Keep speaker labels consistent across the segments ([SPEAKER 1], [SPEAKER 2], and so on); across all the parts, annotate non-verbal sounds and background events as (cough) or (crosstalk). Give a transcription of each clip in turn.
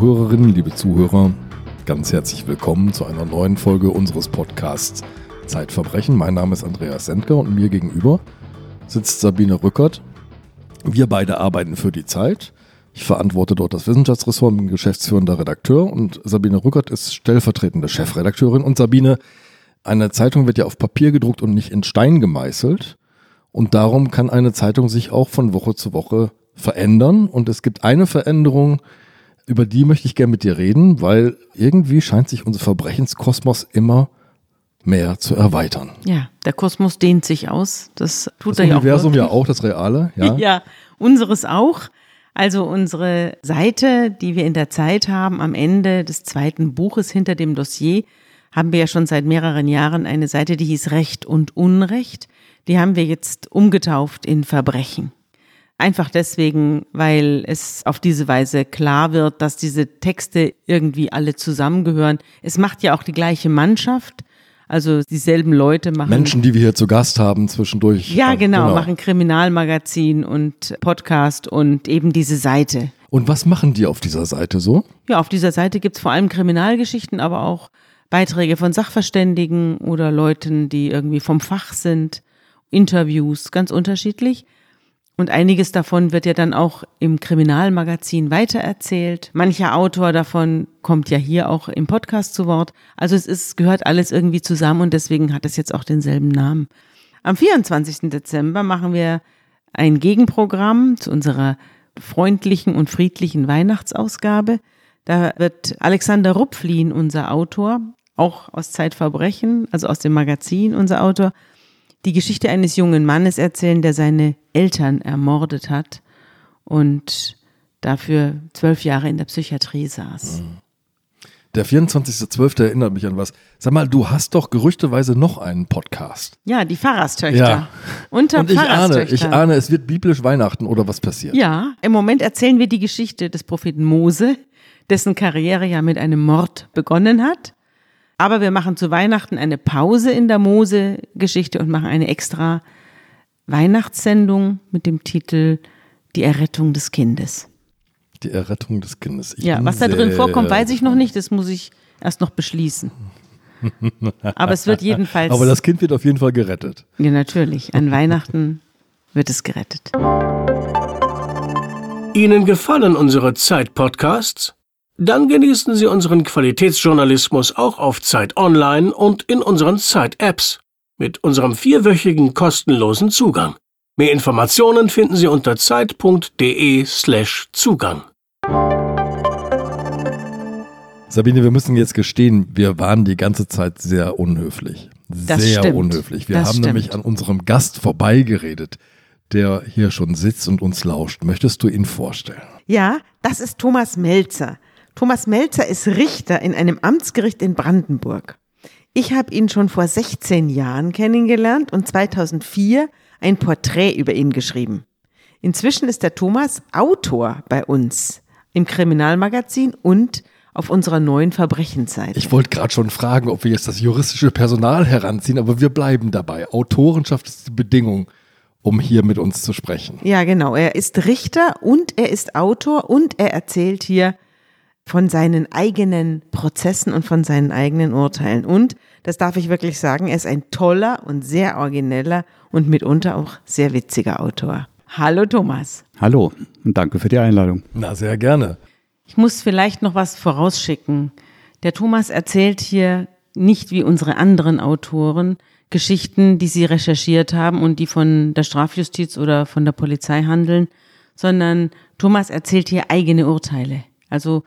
[SPEAKER 1] Zuhörerinnen, liebe Zuhörer, ganz herzlich willkommen zu einer neuen Folge unseres Podcasts Zeitverbrechen. Mein Name ist Andreas Sendker und mir gegenüber sitzt Sabine Rückert. Wir beide arbeiten für die Zeit. Ich verantworte dort das Wissenschaftsressort, bin geschäftsführender Redakteur und Sabine Rückert ist stellvertretende Chefredakteurin. Und Sabine, eine Zeitung wird ja auf Papier gedruckt und nicht in Stein gemeißelt. Und darum kann eine Zeitung sich auch von Woche zu Woche verändern. Und es gibt eine Veränderung, über die möchte ich gerne mit dir reden, weil irgendwie scheint sich unser Verbrechenskosmos immer mehr zu erweitern.
[SPEAKER 2] Ja, der Kosmos dehnt sich aus. Das tut
[SPEAKER 1] das
[SPEAKER 2] er
[SPEAKER 1] Universum
[SPEAKER 2] ja
[SPEAKER 1] auch. ja auch, das Reale.
[SPEAKER 2] Ja. (laughs) ja, unseres auch. Also unsere Seite, die wir in der Zeit haben, am Ende des zweiten Buches hinter dem Dossier, haben wir ja schon seit mehreren Jahren eine Seite, die hieß Recht und Unrecht. Die haben wir jetzt umgetauft in Verbrechen. Einfach deswegen, weil es auf diese Weise klar wird, dass diese Texte irgendwie alle zusammengehören. Es macht ja auch die gleiche Mannschaft. Also dieselben Leute machen.
[SPEAKER 1] Menschen, die wir hier zu Gast haben zwischendurch.
[SPEAKER 2] Ja, genau, genau, machen Kriminalmagazin und Podcast und eben diese Seite.
[SPEAKER 1] Und was machen die auf dieser Seite so?
[SPEAKER 2] Ja, auf dieser Seite gibt's vor allem Kriminalgeschichten, aber auch Beiträge von Sachverständigen oder Leuten, die irgendwie vom Fach sind, Interviews, ganz unterschiedlich. Und einiges davon wird ja dann auch im Kriminalmagazin weitererzählt. Mancher Autor davon kommt ja hier auch im Podcast zu Wort. Also es ist, gehört alles irgendwie zusammen und deswegen hat es jetzt auch denselben Namen. Am 24. Dezember machen wir ein Gegenprogramm zu unserer freundlichen und friedlichen Weihnachtsausgabe. Da wird Alexander Rupflin, unser Autor, auch aus Zeitverbrechen, also aus dem Magazin, unser Autor, die Geschichte eines jungen Mannes erzählen, der seine Eltern ermordet hat und dafür zwölf Jahre in der Psychiatrie saß. Mhm.
[SPEAKER 1] Der 24.12. erinnert mich an was. Sag mal, du hast doch gerüchteweise noch einen Podcast.
[SPEAKER 2] Ja, die Pfarrerstöchter.
[SPEAKER 1] Ja. Unter Und ich ahne, ich ahne, es wird biblisch Weihnachten oder was passiert.
[SPEAKER 2] Ja, im Moment erzählen wir die Geschichte des Propheten Mose, dessen Karriere ja mit einem Mord begonnen hat. Aber wir machen zu Weihnachten eine Pause in der Mose-Geschichte und machen eine extra Weihnachtssendung mit dem Titel Die Errettung des Kindes.
[SPEAKER 1] Die Errettung des Kindes.
[SPEAKER 2] Ich ja, was da drin vorkommt, weiß ich noch nicht. Das muss ich erst noch beschließen. (laughs) Aber es wird jedenfalls.
[SPEAKER 1] Aber das Kind wird auf jeden Fall gerettet.
[SPEAKER 2] Ja, natürlich. An Weihnachten wird es gerettet.
[SPEAKER 3] Ihnen gefallen unsere Zeit-Podcasts? Dann genießen Sie unseren Qualitätsjournalismus auch auf Zeit Online und in unseren Zeit-Apps mit unserem vierwöchigen kostenlosen Zugang. Mehr Informationen finden Sie unter zeit.de/slash Zugang.
[SPEAKER 1] Sabine, wir müssen jetzt gestehen, wir waren die ganze Zeit sehr unhöflich.
[SPEAKER 2] Das
[SPEAKER 1] sehr
[SPEAKER 2] stimmt.
[SPEAKER 1] unhöflich. Wir
[SPEAKER 2] das
[SPEAKER 1] haben
[SPEAKER 2] stimmt.
[SPEAKER 1] nämlich an unserem Gast vorbeigeredet, der hier schon sitzt und uns lauscht. Möchtest du ihn vorstellen?
[SPEAKER 2] Ja, das ist Thomas Melzer. Thomas Melzer ist Richter in einem Amtsgericht in Brandenburg. Ich habe ihn schon vor 16 Jahren kennengelernt und 2004 ein Porträt über ihn geschrieben. Inzwischen ist der Thomas Autor bei uns im Kriminalmagazin und auf unserer neuen Verbrechensseite.
[SPEAKER 1] Ich wollte gerade schon fragen, ob wir jetzt das juristische Personal heranziehen, aber wir bleiben dabei. Autorenschaft ist die Bedingung, um hier mit uns zu sprechen.
[SPEAKER 2] Ja, genau. Er ist Richter und er ist Autor und er erzählt hier von seinen eigenen Prozessen und von seinen eigenen Urteilen. Und, das darf ich wirklich sagen, er ist ein toller und sehr origineller und mitunter auch sehr witziger Autor. Hallo Thomas.
[SPEAKER 4] Hallo und danke für die Einladung.
[SPEAKER 1] Na, sehr gerne.
[SPEAKER 2] Ich muss vielleicht noch was vorausschicken. Der Thomas erzählt hier nicht wie unsere anderen Autoren Geschichten, die sie recherchiert haben und die von der Strafjustiz oder von der Polizei handeln, sondern Thomas erzählt hier eigene Urteile. Also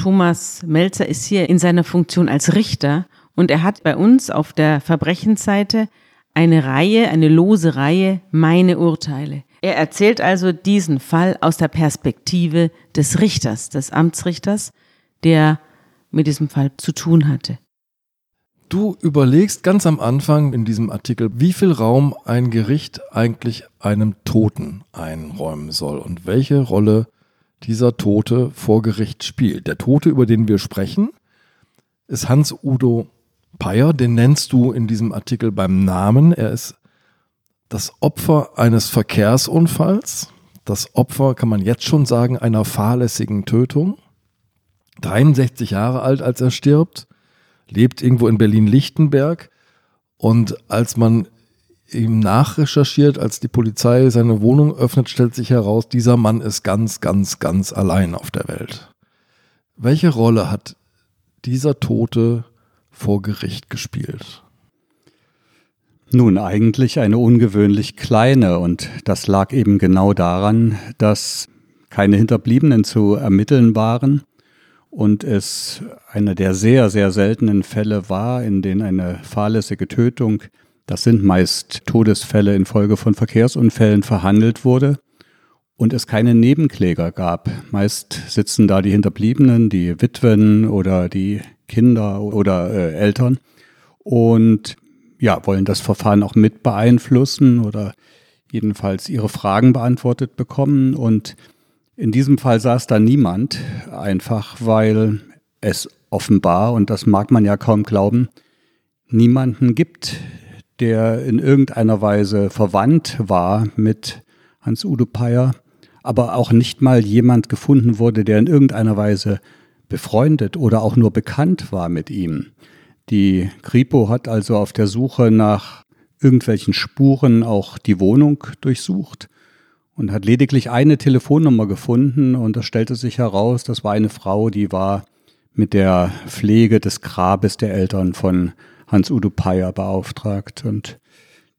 [SPEAKER 2] Thomas Melzer ist hier in seiner Funktion als Richter und er hat bei uns auf der Verbrechensseite eine Reihe, eine lose Reihe, meine Urteile. Er erzählt also diesen Fall aus der Perspektive des Richters, des Amtsrichters, der mit diesem Fall zu tun hatte.
[SPEAKER 1] Du überlegst ganz am Anfang in diesem Artikel, wie viel Raum ein Gericht eigentlich einem Toten einräumen soll und welche Rolle dieser Tote vor Gericht spielt. Der Tote, über den wir sprechen, ist Hans-Udo Peyer. Den nennst du in diesem Artikel beim Namen. Er ist das Opfer eines Verkehrsunfalls. Das Opfer, kann man jetzt schon sagen, einer fahrlässigen Tötung. 63 Jahre alt, als er stirbt, lebt irgendwo in Berlin-Lichtenberg. Und als man ihm nachrecherchiert, als die Polizei seine Wohnung öffnet, stellt sich heraus, dieser Mann ist ganz, ganz, ganz allein auf der Welt. Welche Rolle hat dieser Tote vor Gericht gespielt?
[SPEAKER 4] Nun, eigentlich eine ungewöhnlich kleine und das lag eben genau daran, dass keine Hinterbliebenen zu ermitteln waren und es einer der sehr, sehr seltenen Fälle war, in denen eine fahrlässige Tötung, das sind meist Todesfälle infolge von Verkehrsunfällen, verhandelt wurde und es keine Nebenkläger gab. Meist sitzen da die Hinterbliebenen, die Witwen oder die Kinder oder äh, Eltern und ja, wollen das Verfahren auch mit beeinflussen oder jedenfalls ihre Fragen beantwortet bekommen. Und in diesem Fall saß da niemand, einfach weil es offenbar, und das mag man ja kaum glauben, niemanden gibt, der in irgendeiner Weise verwandt war mit Hans-Udo Peyer, aber auch nicht mal jemand gefunden wurde, der in irgendeiner Weise befreundet oder auch nur bekannt war mit ihm. Die Kripo hat also auf der Suche nach irgendwelchen Spuren auch die Wohnung durchsucht und hat lediglich eine Telefonnummer gefunden und es stellte sich heraus, das war eine Frau, die war mit der Pflege des Grabes der Eltern von Hans-Udo Peyer beauftragt. Und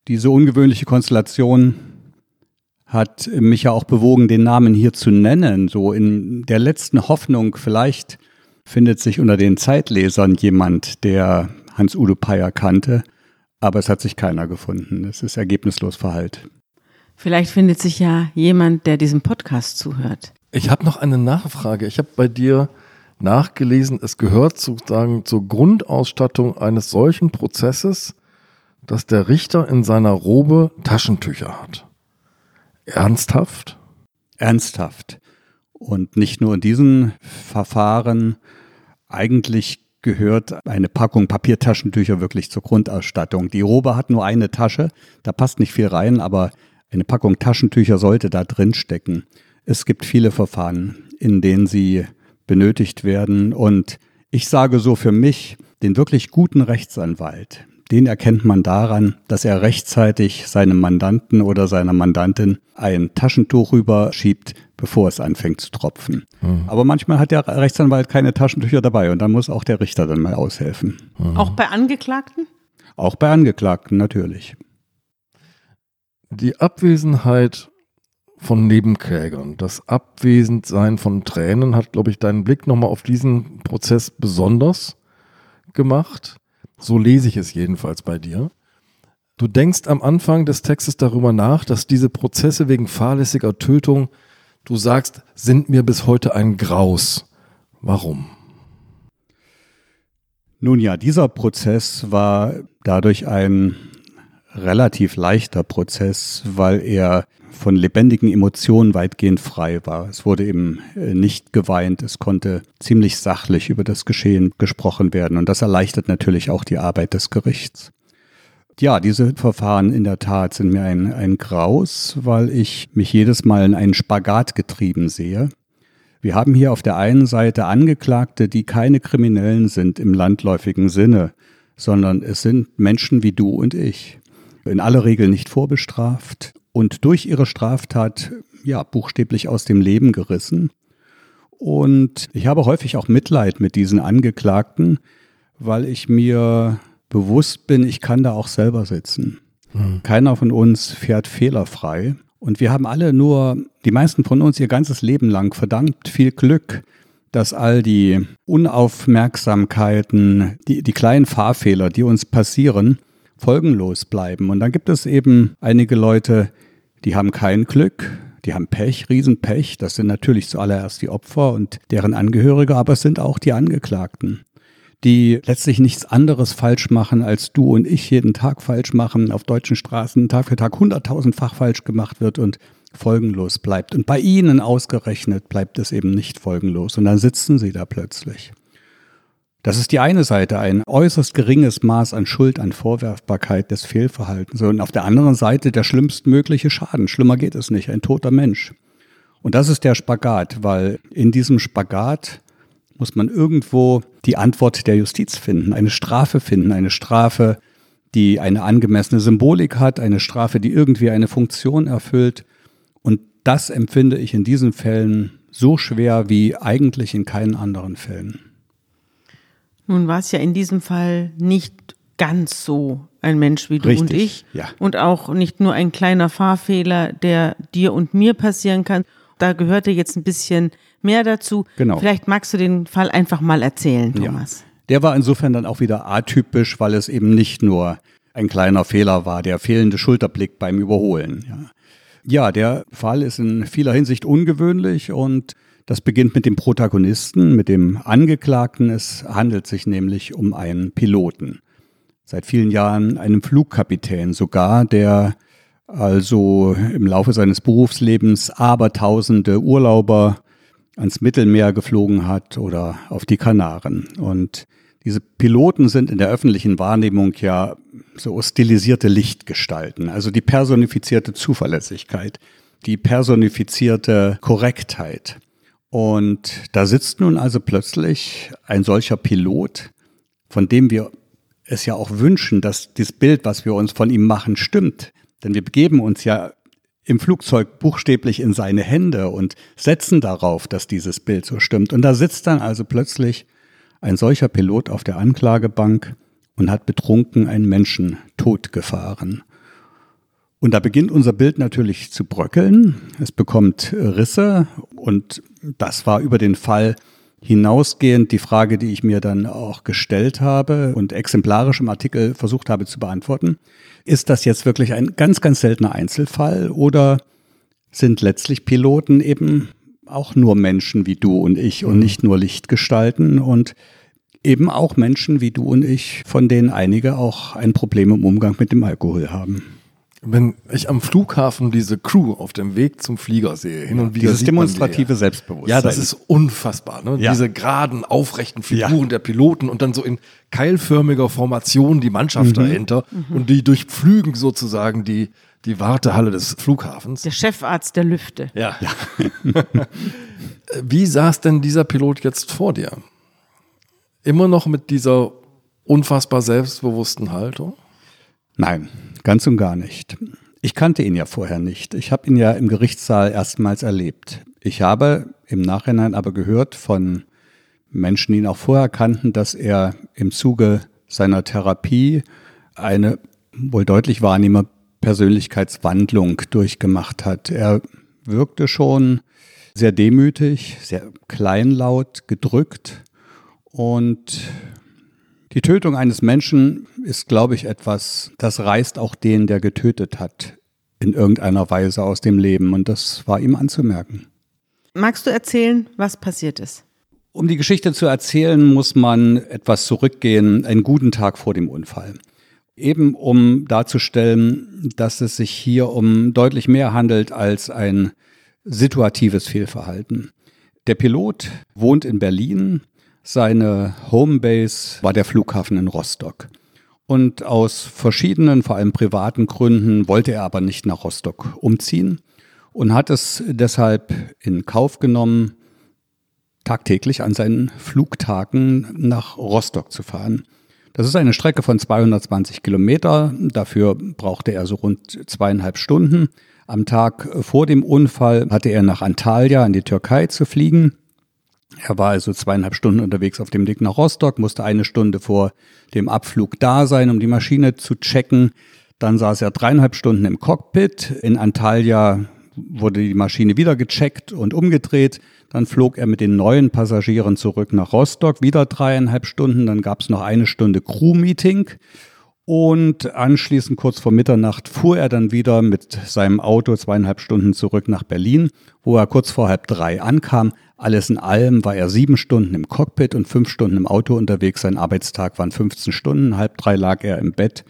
[SPEAKER 4] diese ungewöhnliche Konstellation hat mich ja auch bewogen, den Namen hier zu nennen, so in der letzten Hoffnung, vielleicht findet sich unter den Zeitlesern jemand, der Hans-Udo Peyer kannte, aber es hat sich keiner gefunden. Es ist ergebnislos verhallt.
[SPEAKER 2] Vielleicht findet sich ja jemand, der diesem Podcast zuhört.
[SPEAKER 1] Ich habe noch eine Nachfrage. Ich habe bei dir nachgelesen, es gehört sozusagen zur Grundausstattung eines solchen Prozesses, dass der Richter in seiner Robe Taschentücher hat. Ernsthaft?
[SPEAKER 4] Ernsthaft. Und nicht nur in diesen Verfahren, eigentlich gehört eine Packung Papiertaschentücher wirklich zur Grundausstattung. Die Robe hat nur eine Tasche, da passt nicht viel rein, aber eine Packung Taschentücher sollte da drin stecken. Es gibt viele Verfahren, in denen sie benötigt werden und ich sage so für mich, den wirklich guten Rechtsanwalt, den erkennt man daran, dass er rechtzeitig seinem Mandanten oder seiner Mandantin ein Taschentuch rüberschiebt, bevor es anfängt zu tropfen. Mhm. Aber manchmal hat der Rechtsanwalt keine Taschentücher dabei und dann muss auch der Richter dann mal aushelfen.
[SPEAKER 2] Mhm. Auch bei Angeklagten?
[SPEAKER 4] Auch bei Angeklagten natürlich.
[SPEAKER 1] Die Abwesenheit von Nebenklägern, das Abwesendsein von Tränen hat, glaube ich, deinen Blick nochmal auf diesen Prozess besonders gemacht. So lese ich es jedenfalls bei dir. Du denkst am Anfang des Textes darüber nach, dass diese Prozesse wegen fahrlässiger Tötung, du sagst, sind mir bis heute ein Graus. Warum?
[SPEAKER 4] Nun ja, dieser Prozess war dadurch ein relativ leichter Prozess, weil er von lebendigen Emotionen weitgehend frei war. Es wurde eben äh, nicht geweint, es konnte ziemlich sachlich über das Geschehen gesprochen werden und das erleichtert natürlich auch die Arbeit des Gerichts. Ja, diese Verfahren in der Tat sind mir ein, ein Graus, weil ich mich jedes Mal in einen Spagat getrieben sehe. Wir haben hier auf der einen Seite Angeklagte, die keine Kriminellen sind im landläufigen Sinne, sondern es sind Menschen wie du und ich in aller Regel nicht vorbestraft und durch ihre Straftat ja buchstäblich aus dem Leben gerissen. Und ich habe häufig auch Mitleid mit diesen Angeklagten, weil ich mir bewusst bin, ich kann da auch selber sitzen. Mhm. Keiner von uns fährt fehlerfrei. Und wir haben alle nur, die meisten von uns ihr ganzes Leben lang verdammt viel Glück, dass all die Unaufmerksamkeiten, die, die kleinen Fahrfehler, die uns passieren, folgenlos bleiben. Und dann gibt es eben einige Leute, die haben kein Glück, die haben Pech, Riesenpech. Das sind natürlich zuallererst die Opfer und deren Angehörige, aber es sind auch die Angeklagten, die letztlich nichts anderes falsch machen, als du und ich jeden Tag falsch machen, auf deutschen Straßen Tag für Tag hunderttausendfach falsch gemacht wird und folgenlos bleibt. Und bei ihnen ausgerechnet bleibt es eben nicht folgenlos. Und dann sitzen sie da plötzlich. Das ist die eine Seite, ein äußerst geringes Maß an Schuld, an Vorwerfbarkeit des Fehlverhaltens. Und auf der anderen Seite der schlimmstmögliche Schaden. Schlimmer geht es nicht, ein toter Mensch. Und das ist der Spagat, weil in diesem Spagat muss man irgendwo die Antwort der Justiz finden, eine Strafe finden, eine Strafe, die eine angemessene Symbolik hat, eine Strafe, die irgendwie eine Funktion erfüllt. Und das empfinde ich in diesen Fällen so schwer wie eigentlich in keinen anderen Fällen.
[SPEAKER 2] Nun war es ja in diesem Fall nicht ganz so ein Mensch wie du
[SPEAKER 4] Richtig,
[SPEAKER 2] und ich.
[SPEAKER 4] ja.
[SPEAKER 2] Und auch nicht nur ein kleiner Fahrfehler, der dir und mir passieren kann. Da gehörte jetzt ein bisschen mehr dazu.
[SPEAKER 4] Genau.
[SPEAKER 2] Vielleicht magst du den Fall einfach mal erzählen, Thomas.
[SPEAKER 4] Der war insofern dann auch wieder atypisch, weil es eben nicht nur ein kleiner Fehler war, der fehlende Schulterblick beim Überholen. Ja. ja, der Fall ist in vieler Hinsicht ungewöhnlich und das beginnt mit dem Protagonisten, mit dem Angeklagten. Es handelt sich nämlich um einen Piloten. Seit vielen Jahren einen Flugkapitän sogar, der also im Laufe seines Berufslebens abertausende Urlauber ans Mittelmeer geflogen hat oder auf die Kanaren. Und diese Piloten sind in der öffentlichen Wahrnehmung ja so stilisierte Lichtgestalten, also die personifizierte Zuverlässigkeit, die personifizierte Korrektheit. Und da sitzt nun also plötzlich ein solcher Pilot, von dem wir es ja auch wünschen, dass das Bild, was wir uns von ihm machen, stimmt. Denn wir begeben uns ja im Flugzeug buchstäblich in seine Hände und setzen darauf, dass dieses Bild so stimmt. Und da sitzt dann also plötzlich ein solcher Pilot auf der Anklagebank und hat betrunken einen Menschen totgefahren. Und da beginnt unser Bild natürlich zu bröckeln. Es bekommt Risse und das war über den Fall hinausgehend die Frage, die ich mir dann auch gestellt habe und exemplarisch im Artikel versucht habe zu beantworten. Ist das jetzt wirklich ein ganz, ganz seltener Einzelfall oder sind letztlich Piloten eben auch nur Menschen wie du und ich und nicht nur Lichtgestalten und eben auch Menschen wie du und ich, von denen einige auch ein Problem im Umgang mit dem Alkohol haben?
[SPEAKER 1] Wenn ich am Flughafen diese Crew auf dem Weg zum Flieger sehe, hin und wieder
[SPEAKER 4] Dieses
[SPEAKER 1] die
[SPEAKER 4] demonstrative
[SPEAKER 1] ja.
[SPEAKER 4] Selbstbewusstsein.
[SPEAKER 1] Ja, das ist unfassbar. Ne?
[SPEAKER 4] Ja.
[SPEAKER 1] Diese geraden, aufrechten Figuren
[SPEAKER 4] Ja.
[SPEAKER 1] der Piloten und dann so in keilförmiger Formation die Mannschaft
[SPEAKER 4] Mhm.
[SPEAKER 1] dahinter und die durchpflügen sozusagen die, die Wartehalle des Flughafens.
[SPEAKER 2] Der Chefarzt der Lüfte.
[SPEAKER 1] Ja. (laughs) Wie saß denn dieser Pilot jetzt vor dir? Immer noch mit dieser unfassbar selbstbewussten Haltung?
[SPEAKER 4] Nein, ganz und gar nicht. Ich kannte ihn ja vorher nicht. Ich habe ihn ja im Gerichtssaal erstmals erlebt. Ich habe im Nachhinein aber gehört von Menschen, die ihn auch vorher kannten, dass er im Zuge seiner Therapie eine wohl deutlich wahrnehmbare Persönlichkeitswandlung durchgemacht hat. Er wirkte schon sehr demütig, sehr kleinlaut, gedrückt und die Tötung eines Menschen ist, glaube ich, etwas, das reißt auch den, der getötet hat, in irgendeiner Weise aus dem Leben. Und das war ihm anzumerken.
[SPEAKER 2] Magst du erzählen, was passiert ist?
[SPEAKER 4] Um die Geschichte zu erzählen, muss man etwas zurückgehen, einen guten Tag vor dem Unfall. Eben um darzustellen, dass es sich hier um deutlich mehr handelt als ein situatives Fehlverhalten. Der Pilot wohnt in Berlin, seine Homebase war der Flughafen in Rostock. Und aus verschiedenen, vor allem privaten Gründen wollte er aber nicht nach Rostock umziehen und hat es deshalb in Kauf genommen, tagtäglich an seinen Flugtagen nach Rostock zu fahren. Das ist eine Strecke von 220 Kilometer. Dafür brauchte er so rund zweieinhalb Stunden. Am Tag vor dem Unfall hatte er nach Antalya in die Türkei zu fliegen. Er war also zweieinhalb Stunden unterwegs auf dem Weg nach Rostock, musste eine Stunde vor dem Abflug da sein, um die Maschine zu checken. Dann saß er dreieinhalb Stunden im Cockpit. In Antalya wurde die Maschine wieder gecheckt und umgedreht. Dann flog er mit den neuen Passagieren zurück nach Rostock, wieder dreieinhalb Stunden. Dann gab es noch eine Stunde Crew-Meeting. Und anschließend kurz vor Mitternacht fuhr er dann wieder mit seinem Auto zweieinhalb Stunden zurück nach Berlin, wo er kurz vor halb drei ankam. Alles in allem war er sieben Stunden im Cockpit und fünf Stunden im Auto unterwegs. Sein Arbeitstag waren 15 Stunden. Halb drei lag er im Bett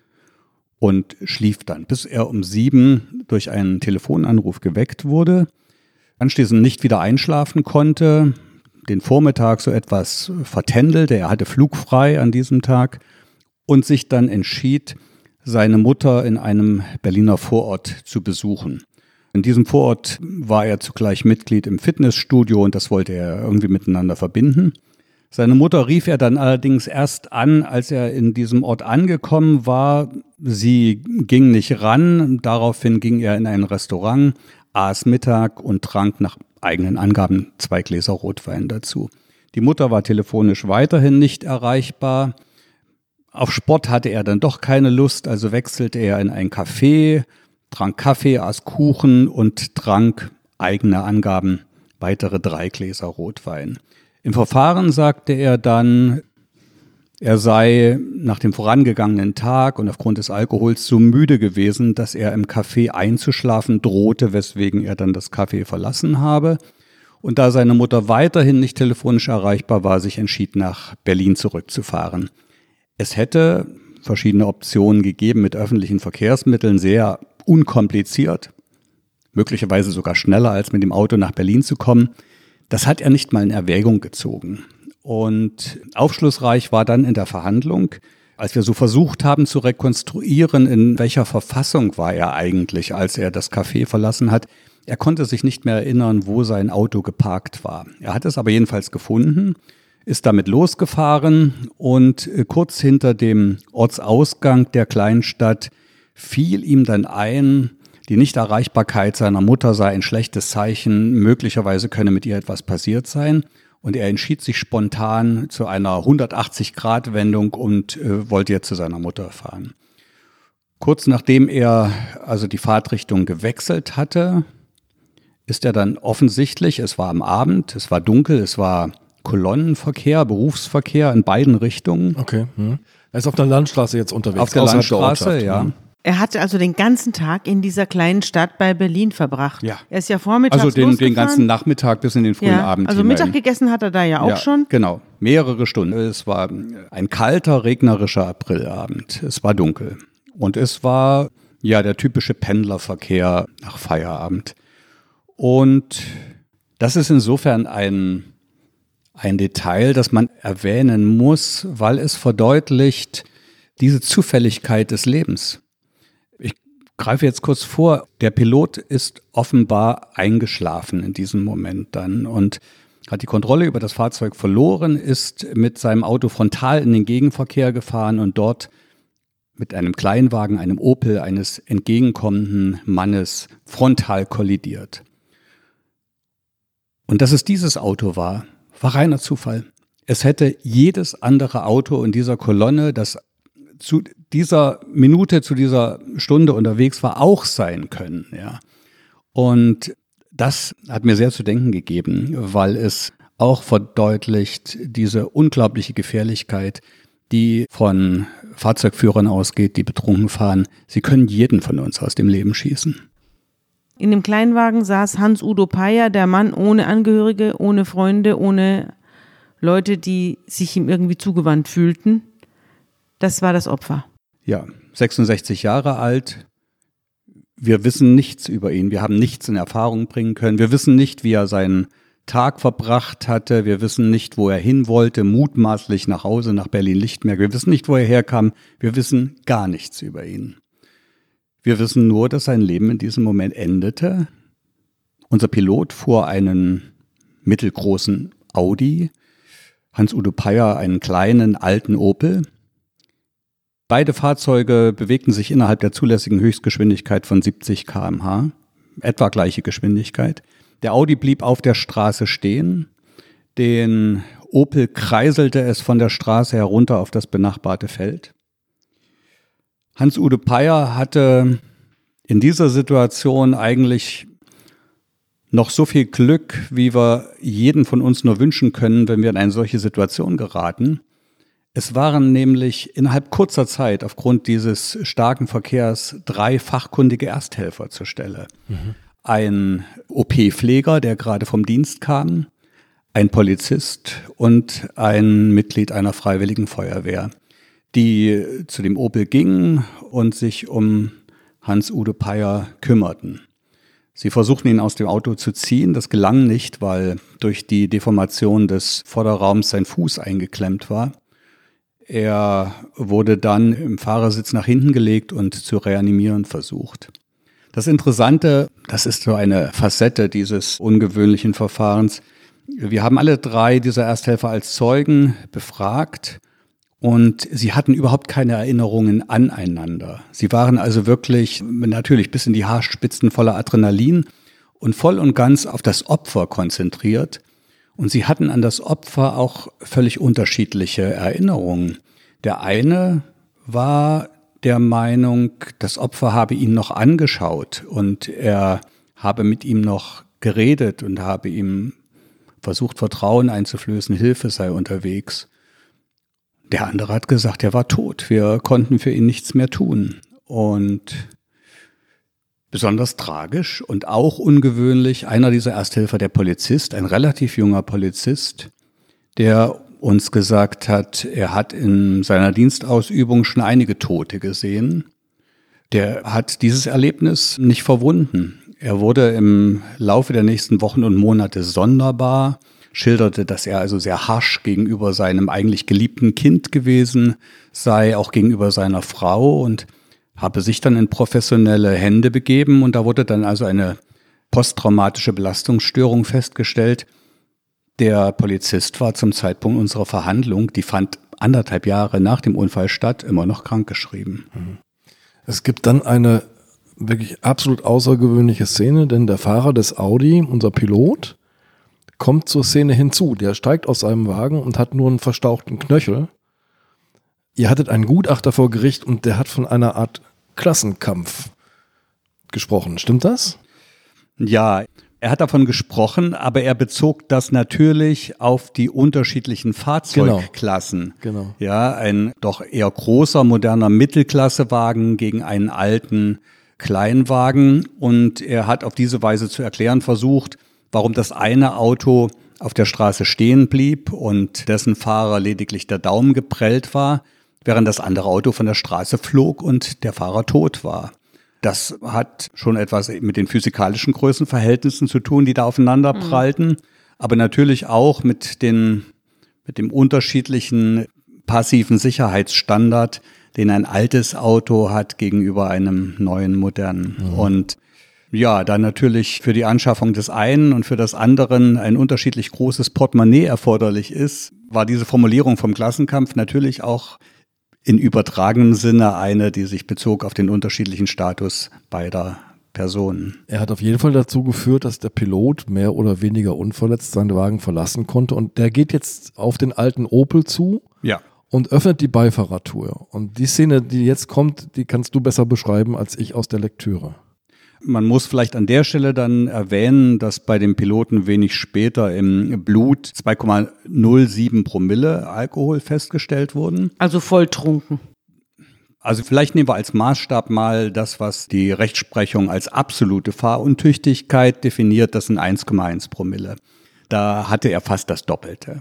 [SPEAKER 4] und schlief dann, bis er um sieben durch einen Telefonanruf geweckt wurde, anschließend nicht wieder einschlafen konnte, den Vormittag so etwas vertändelte, er hatte flugfrei an diesem Tag und sich dann entschied, seine Mutter in einem Berliner Vorort zu besuchen. In diesem Vorort war er zugleich Mitglied im Fitnessstudio und das wollte er irgendwie miteinander verbinden. Seine Mutter rief er dann allerdings erst an, als er in diesem Ort angekommen war. Sie ging nicht ran. Daraufhin ging er in ein Restaurant, aß Mittag und trank nach eigenen Angaben zwei Gläser Rotwein dazu. Die Mutter war telefonisch weiterhin nicht erreichbar. Auf Sport hatte er dann doch keine Lust, also wechselte er in ein Café, trank Kaffee, aß Kuchen und trank eigene Angaben weitere drei Gläser Rotwein. Im Verfahren sagte er dann, er sei nach dem vorangegangenen Tag und aufgrund des Alkohols so müde gewesen, dass er im Café einzuschlafen drohte, weswegen er dann das Café verlassen habe. Und da seine Mutter weiterhin nicht telefonisch erreichbar war, sich entschied, nach Berlin zurückzufahren. Es hätte verschiedene Optionen gegeben, mit öffentlichen Verkehrsmitteln sehr unkompliziert, möglicherweise sogar schneller als mit dem Auto nach Berlin zu kommen. Das hat er nicht mal in Erwägung gezogen. Und aufschlussreich war dann in der Verhandlung, als wir so versucht haben zu rekonstruieren, in welcher Verfassung war er eigentlich, als er das Café verlassen hat. Er konnte sich nicht mehr erinnern, wo sein Auto geparkt war. Er hat es aber jedenfalls gefunden, ist damit losgefahren und kurz hinter dem Ortsausgang der Kleinstadt fiel ihm dann ein, die Nichterreichbarkeit seiner Mutter sei ein schlechtes Zeichen, möglicherweise könne mit ihr etwas passiert sein. Und er entschied sich spontan zu einer 180-Grad-Wendung und äh, wollte jetzt zu seiner Mutter fahren. Kurz nachdem er also die Fahrtrichtung gewechselt hatte, ist er dann offensichtlich, es war am Abend, es war dunkel, es war Kolonnenverkehr, Berufsverkehr in beiden Richtungen.
[SPEAKER 1] Okay. Hm. Er ist auf der Landstraße jetzt unterwegs.
[SPEAKER 4] Auf der Landstraße,
[SPEAKER 1] der
[SPEAKER 4] ja.
[SPEAKER 1] Hm.
[SPEAKER 2] Er hatte also den ganzen Tag in dieser kleinen Stadt bei Berlin verbracht.
[SPEAKER 4] Ja.
[SPEAKER 2] Er ist ja vormittags
[SPEAKER 4] Also den, den ganzen Nachmittag bis in den frühen
[SPEAKER 2] ja.
[SPEAKER 4] Abend.
[SPEAKER 2] Also
[SPEAKER 4] hinein.
[SPEAKER 2] Mittag gegessen hat er da ja auch
[SPEAKER 4] ja,
[SPEAKER 2] schon.
[SPEAKER 4] Genau, mehrere Stunden. Es war ein kalter, regnerischer Aprilabend. Es war dunkel. Und es war ja der typische Pendlerverkehr nach Feierabend. Und das ist insofern ein, ein Detail, das man erwähnen muss, weil es verdeutlicht diese Zufälligkeit des Lebens. Ich greife jetzt kurz vor. Der Pilot ist offenbar eingeschlafen in diesem Moment dann und hat die Kontrolle über das Fahrzeug verloren, ist mit seinem Auto frontal in den Gegenverkehr gefahren und dort mit einem Kleinwagen, einem Opel eines entgegenkommenden Mannes frontal kollidiert. Und dass es dieses Auto war, war reiner Zufall. Es hätte jedes andere Auto in dieser Kolonne, das zu dieser Minute, zu dieser Stunde unterwegs war, auch sein können, ja. Und das hat mir sehr zu denken gegeben, weil es auch verdeutlicht diese unglaubliche Gefährlichkeit, die von Fahrzeugführern ausgeht, die betrunken fahren. Sie können jeden von uns aus dem Leben schießen.
[SPEAKER 2] In dem Kleinwagen saß Hans-Udo Peyer, der Mann ohne Angehörige, ohne Freunde, ohne Leute, die sich ihm irgendwie zugewandt fühlten. Das war das Opfer.
[SPEAKER 4] Ja, 66 Jahre alt. Wir wissen nichts über ihn. Wir haben nichts in Erfahrung bringen können. Wir wissen nicht, wie er seinen Tag verbracht hatte. Wir wissen nicht, wo er hin wollte, mutmaßlich nach Hause, nach Berlin-Lichtenberg. Wir wissen nicht, wo er herkam. Wir wissen gar nichts über ihn. Wir wissen nur, dass sein Leben in diesem Moment endete. Unser Pilot fuhr einen mittelgroßen Audi, Hans-Udo Peyer einen kleinen alten Opel. Beide Fahrzeuge bewegten sich innerhalb der zulässigen Höchstgeschwindigkeit von 70 km/h, etwa gleiche Geschwindigkeit. Der Audi blieb auf der Straße stehen. Den Opel kreiselte es von der Straße herunter auf das benachbarte Feld. Hans-Ude Peyer hatte in dieser Situation eigentlich noch so viel Glück, wie wir jeden von uns nur wünschen können, wenn wir in eine solche Situation geraten. Es waren nämlich innerhalb kurzer Zeit aufgrund dieses starken Verkehrs drei fachkundige Ersthelfer zur Stelle. Mhm. Ein OP-Pfleger, der gerade vom Dienst kam, ein Polizist und ein Mitglied einer freiwilligen Feuerwehr, die zu dem Opel gingen und sich um Hans-Ude Peyer kümmerten. Sie versuchten ihn aus dem Auto zu ziehen. Das gelang nicht, weil durch die Deformation des Vorderraums sein Fuß eingeklemmt war. Er wurde dann im Fahrersitz nach hinten gelegt und zu reanimieren versucht. Das Interessante, das ist so eine Facette dieses ungewöhnlichen Verfahrens, Wir haben alle drei dieser Ersthelfer als Zeugen befragt und sie hatten überhaupt keine Erinnerungen aneinander. Sie waren also wirklich natürlich bis in die Haarspitzen voller Adrenalin und voll und ganz auf das Opfer konzentriert. Und sie hatten an das Opfer auch völlig unterschiedliche Erinnerungen. Der eine war der Meinung, das Opfer habe ihn noch angeschaut und er habe mit ihm noch geredet und habe ihm versucht, Vertrauen einzuflößen, Hilfe sei unterwegs. Der andere hat gesagt, er war tot. Wir konnten für ihn nichts mehr tun. Und besonders tragisch und auch ungewöhnlich, einer dieser Ersthelfer, der Polizist, ein relativ junger Polizist, der uns gesagt hat, er hat in seiner Dienstausübung schon einige Tote gesehen. Der hat dieses Erlebnis nicht verwunden. Er wurde im Laufe der nächsten Wochen und Monate sonderbar, schilderte, dass er also sehr harsch gegenüber seinem eigentlich geliebten Kind gewesen sei, auch gegenüber seiner Frau und habe sich dann in professionelle Hände begeben und da wurde dann also eine posttraumatische Belastungsstörung festgestellt. Der Polizist war zum Zeitpunkt unserer Verhandlung, die fand anderthalb Jahre nach dem Unfall statt, immer noch krankgeschrieben.
[SPEAKER 1] Mhm. Es gibt dann eine wirklich absolut außergewöhnliche Szene, denn der Fahrer des Audi, unser Pilot, kommt zur Szene hinzu. Der steigt aus seinem Wagen und hat nur einen verstauchten Knöchel. Ihr hattet einen Gutachter vor Gericht und der hat von einer Art Klassenkampf gesprochen. Stimmt das?
[SPEAKER 4] Ja, er hat davon gesprochen, aber er bezog das natürlich auf die unterschiedlichen Fahrzeugklassen.
[SPEAKER 1] Genau. genau.
[SPEAKER 4] Ja, ein doch eher großer, moderner Mittelklassewagen gegen einen alten Kleinwagen. Und er hat auf diese Weise zu erklären versucht, warum das eine Auto auf der Straße stehen blieb und dessen Fahrer lediglich der Daumen geprellt war, während das andere Auto von der Straße flog und der Fahrer tot war. Das hat schon etwas mit den physikalischen Größenverhältnissen zu tun, die da aufeinander prallten, mhm. aber natürlich auch mit den, mit dem unterschiedlichen passiven Sicherheitsstandard, den ein altes Auto hat gegenüber einem neuen, modernen. Mhm. Und ja, da natürlich für die Anschaffung des einen und für das anderen ein unterschiedlich großes Portemonnaie erforderlich ist, war diese Formulierung vom Klassenkampf natürlich auch in übertragenem Sinne eine, die sich bezog auf den unterschiedlichen Status beider Personen.
[SPEAKER 1] Er hat auf jeden Fall dazu geführt, dass der Pilot mehr oder weniger unverletzt seinen Wagen verlassen konnte und der geht jetzt auf den alten Opel zu.
[SPEAKER 4] Ja.
[SPEAKER 1] Und öffnet die Beifahrertür. Und die Szene, die jetzt kommt, die kannst du besser beschreiben als ich aus der Lektüre.
[SPEAKER 4] Man muss vielleicht an der Stelle dann erwähnen, dass bei dem Piloten wenig später im Blut 2,07 Promille Alkohol festgestellt wurden.
[SPEAKER 2] Also volltrunken.
[SPEAKER 4] Also vielleicht nehmen wir als Maßstab mal das, was die Rechtsprechung als absolute Fahruntüchtigkeit definiert, das sind 1,1 Promille. Da hatte er fast das Doppelte.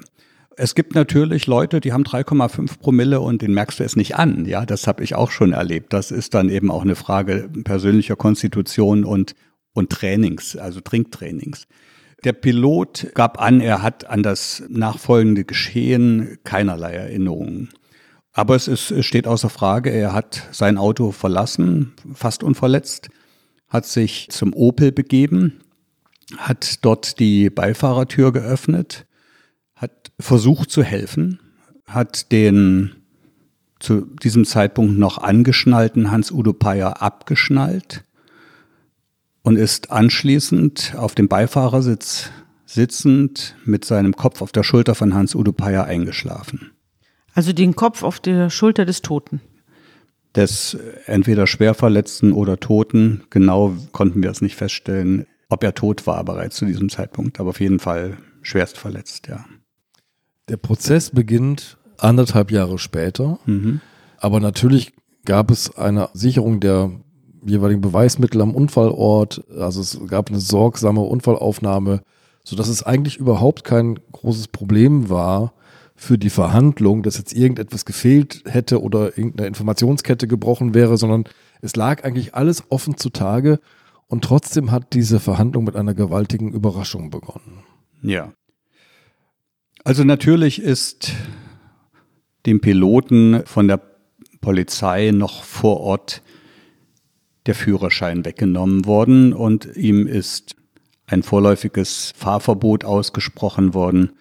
[SPEAKER 4] Es gibt natürlich Leute, die haben 3,5 Promille und den merkst du es nicht an. Ja, das habe ich auch schon erlebt. Das ist dann eben auch eine Frage persönlicher Konstitution und, und Trainings, also Trinktrainings. Der Pilot gab an, er hat an das nachfolgende Geschehen keinerlei Erinnerungen. Aber es, ist, es steht außer Frage, er hat sein Auto verlassen, fast unverletzt, hat sich zum Opel begeben, hat dort die Beifahrertür geöffnet, hat versucht zu helfen, hat den zu diesem Zeitpunkt noch angeschnallten Hans-Udo Peyer abgeschnallt und ist anschließend auf dem Beifahrersitz sitzend mit seinem Kopf auf der Schulter von Hans-Udo Peyer eingeschlafen.
[SPEAKER 2] Also den Kopf auf der Schulter des Toten.
[SPEAKER 4] Des entweder Schwerverletzten oder Toten. Genau konnten wir es nicht feststellen, ob er tot war bereits zu diesem Zeitpunkt, aber auf jeden Fall schwerst verletzt, ja.
[SPEAKER 1] Der Prozess beginnt anderthalb Jahre später, mhm. aber natürlich gab es eine Sicherung der jeweiligen Beweismittel am Unfallort. Also es gab eine sorgsame Unfallaufnahme, sodass es eigentlich überhaupt kein großes Problem war für die Verhandlung, dass jetzt irgendetwas gefehlt hätte oder irgendeine Informationskette gebrochen wäre, sondern es lag eigentlich alles offen zutage und trotzdem hat diese Verhandlung mit einer gewaltigen Überraschung begonnen.
[SPEAKER 4] Ja. Also natürlich ist dem Piloten von der Polizei noch vor Ort der Führerschein weggenommen worden und ihm ist ein vorläufiges Fahrverbot ausgesprochen worden,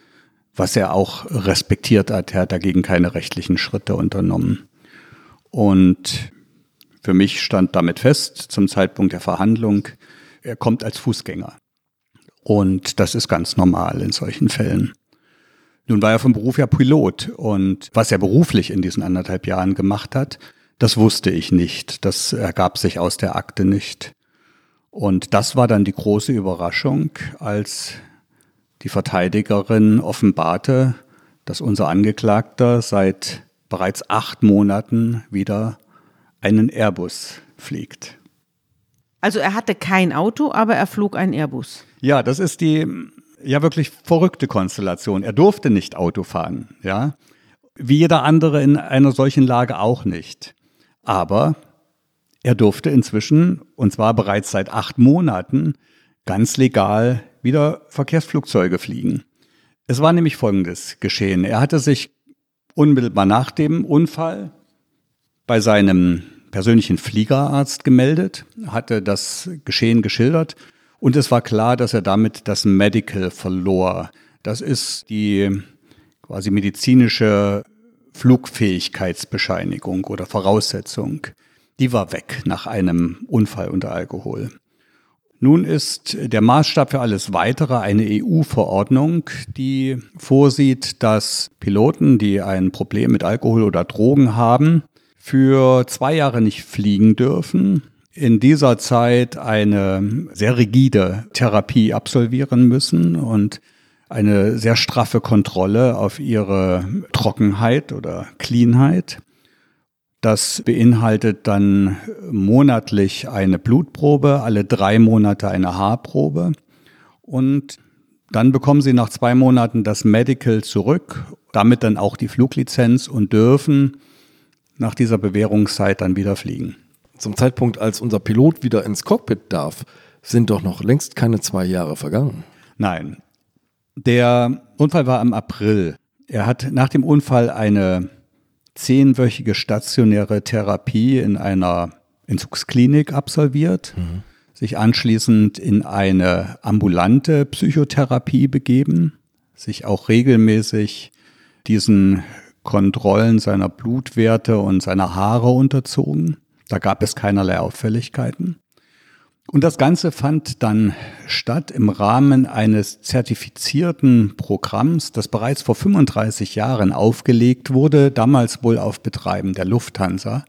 [SPEAKER 4] was er auch respektiert hat. Er hat dagegen keine rechtlichen Schritte unternommen. Und für mich stand damit fest, zum Zeitpunkt der Verhandlung, er kommt als Fußgänger. Und das ist ganz normal in solchen Fällen. Nun war er vom Beruf ja Pilot und was er beruflich in diesen anderthalb Jahren gemacht hat, das wusste ich nicht. Das ergab sich aus der Akte nicht. Und das war dann die große Überraschung, als die Verteidigerin offenbarte, dass unser Angeklagter seit bereits acht Monaten wieder einen Airbus fliegt.
[SPEAKER 2] Also er hatte kein Auto, aber er flog einen Airbus.
[SPEAKER 4] Ja, das ist die ja wirklich verrückte Konstellation. Er durfte nicht Auto fahren, ja. Wie jeder andere in einer solchen Lage auch nicht. Aber er durfte inzwischen, und zwar bereits seit acht Monaten, ganz legal wieder Verkehrsflugzeuge fliegen. Es war nämlich Folgendes geschehen. Er hatte sich unmittelbar nach dem Unfall bei seinem persönlichen Fliegerarzt gemeldet, hatte das Geschehen geschildert und es war klar, dass er damit das Medical verlor. Das ist die quasi medizinische Flugfähigkeitsbescheinigung oder Voraussetzung. Die war weg nach einem Unfall unter Alkohol. Nun ist der Maßstab für alles Weitere eine EU-Verordnung, die vorsieht, dass Piloten, die ein Problem mit Alkohol oder Drogen haben, für zwei Jahre nicht fliegen dürfen, in dieser Zeit eine sehr rigide Therapie absolvieren müssen und eine sehr straffe Kontrolle auf ihre Trockenheit oder Cleanheit. Das beinhaltet dann monatlich eine Blutprobe, alle drei Monate eine Haarprobe und dann bekommen sie nach zwei Monaten das Medical zurück, damit dann auch die Fluglizenz und dürfen nach dieser Bewährungszeit dann wieder fliegen.
[SPEAKER 1] Zum Zeitpunkt, als unser Pilot wieder ins Cockpit darf, sind doch noch längst keine zwei Jahre vergangen.
[SPEAKER 4] Nein. Der Unfall war im April. Er hat nach dem Unfall eine zehnwöchige stationäre Therapie in einer Entzugsklinik absolviert, mhm. sich anschließend in eine ambulante Psychotherapie begeben, sich auch regelmäßig diesen Kontrollen seiner Blutwerte und seiner Haare unterzogen. Da gab es keinerlei Auffälligkeiten. Und das Ganze fand dann statt im Rahmen eines zertifizierten Programms, das bereits vor 35 Jahren aufgelegt wurde, damals wohl auf Betreiben der Lufthansa.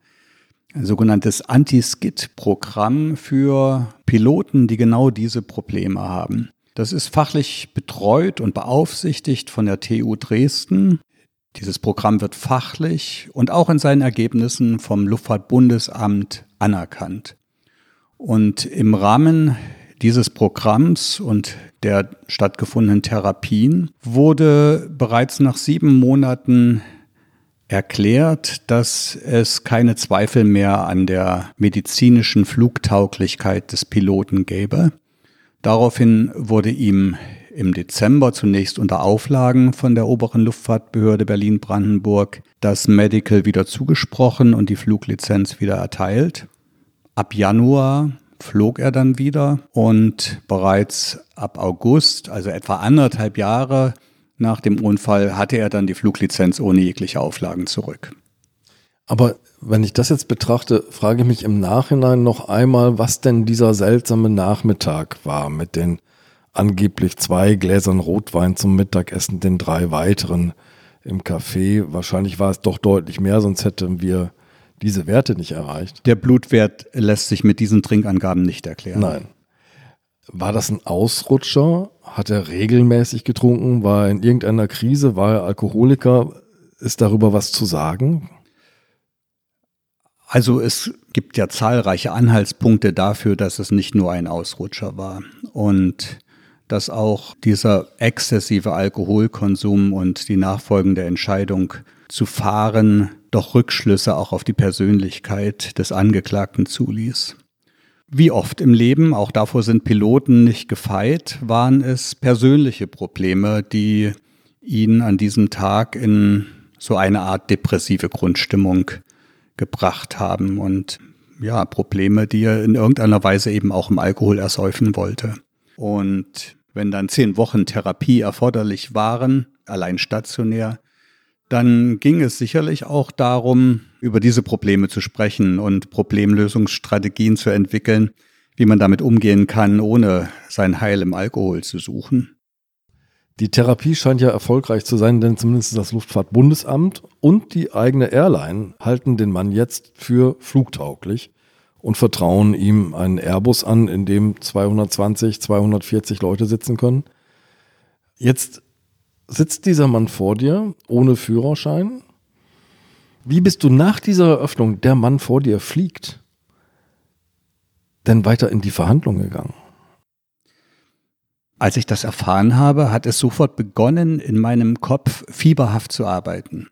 [SPEAKER 4] Ein sogenanntes Anti-Skid-Programm für Piloten, die genau diese Probleme haben. Das ist fachlich betreut und beaufsichtigt von der TU Dresden dieses Programm wird fachlich und auch in seinen Ergebnissen vom Luftfahrtbundesamt anerkannt. Und im Rahmen dieses Programms und der stattgefundenen Therapien wurde bereits nach sieben Monaten erklärt, dass es keine Zweifel mehr an der medizinischen Flugtauglichkeit des Piloten gäbe. Daraufhin wurde ihm im Dezember zunächst unter Auflagen von der oberen Luftfahrtbehörde Berlin-Brandenburg das Medical wieder zugesprochen und die Fluglizenz wieder erteilt. Ab Januar flog er dann wieder und bereits ab August, also etwa anderthalb Jahre nach dem Unfall, hatte er dann die Fluglizenz ohne jegliche Auflagen zurück.
[SPEAKER 1] Aber wenn ich das jetzt betrachte, frage ich mich im Nachhinein noch einmal, was denn dieser seltsame Nachmittag war mit den angeblich zwei Gläsern Rotwein zum Mittagessen, den drei weiteren im Café. Wahrscheinlich war es doch deutlich mehr, sonst hätten wir diese Werte nicht erreicht.
[SPEAKER 4] Der Blutwert lässt sich mit diesen Trinkangaben nicht erklären.
[SPEAKER 1] Nein. War das ein Ausrutscher? Hat er regelmäßig getrunken? War er in irgendeiner Krise? War er Alkoholiker? Ist darüber was zu sagen?
[SPEAKER 4] Also es gibt ja zahlreiche Anhaltspunkte dafür, dass es nicht nur ein Ausrutscher war. Und dass auch dieser exzessive Alkoholkonsum und die nachfolgende Entscheidung zu fahren doch Rückschlüsse auch auf die Persönlichkeit des Angeklagten zuließ. Wie oft im Leben, auch davor sind Piloten nicht gefeit, waren es persönliche Probleme, die ihn an diesem Tag in so eine Art depressive Grundstimmung gebracht haben und ja, Probleme, die er in irgendeiner Weise eben auch im Alkohol ersäufen wollte. Und wenn dann zehn Wochen Therapie erforderlich waren, allein stationär, dann ging es sicherlich auch darum, über diese Probleme zu sprechen und Problemlösungsstrategien zu entwickeln, wie man damit umgehen kann, ohne sein Heil im Alkohol zu suchen.
[SPEAKER 1] Die Therapie scheint ja erfolgreich zu sein, denn zumindest das Luftfahrtbundesamt und die eigene Airline halten den Mann jetzt für flugtauglich und vertrauen ihm einen Airbus an, in dem 220, 240 Leute sitzen können. Jetzt sitzt dieser Mann vor dir ohne Führerschein. Wie bist du nach dieser Eröffnung, der Mann vor dir fliegt, denn weiter in die Verhandlung gegangen?
[SPEAKER 4] Als ich das erfahren habe, hat es sofort begonnen, in meinem Kopf fieberhaft zu arbeiten.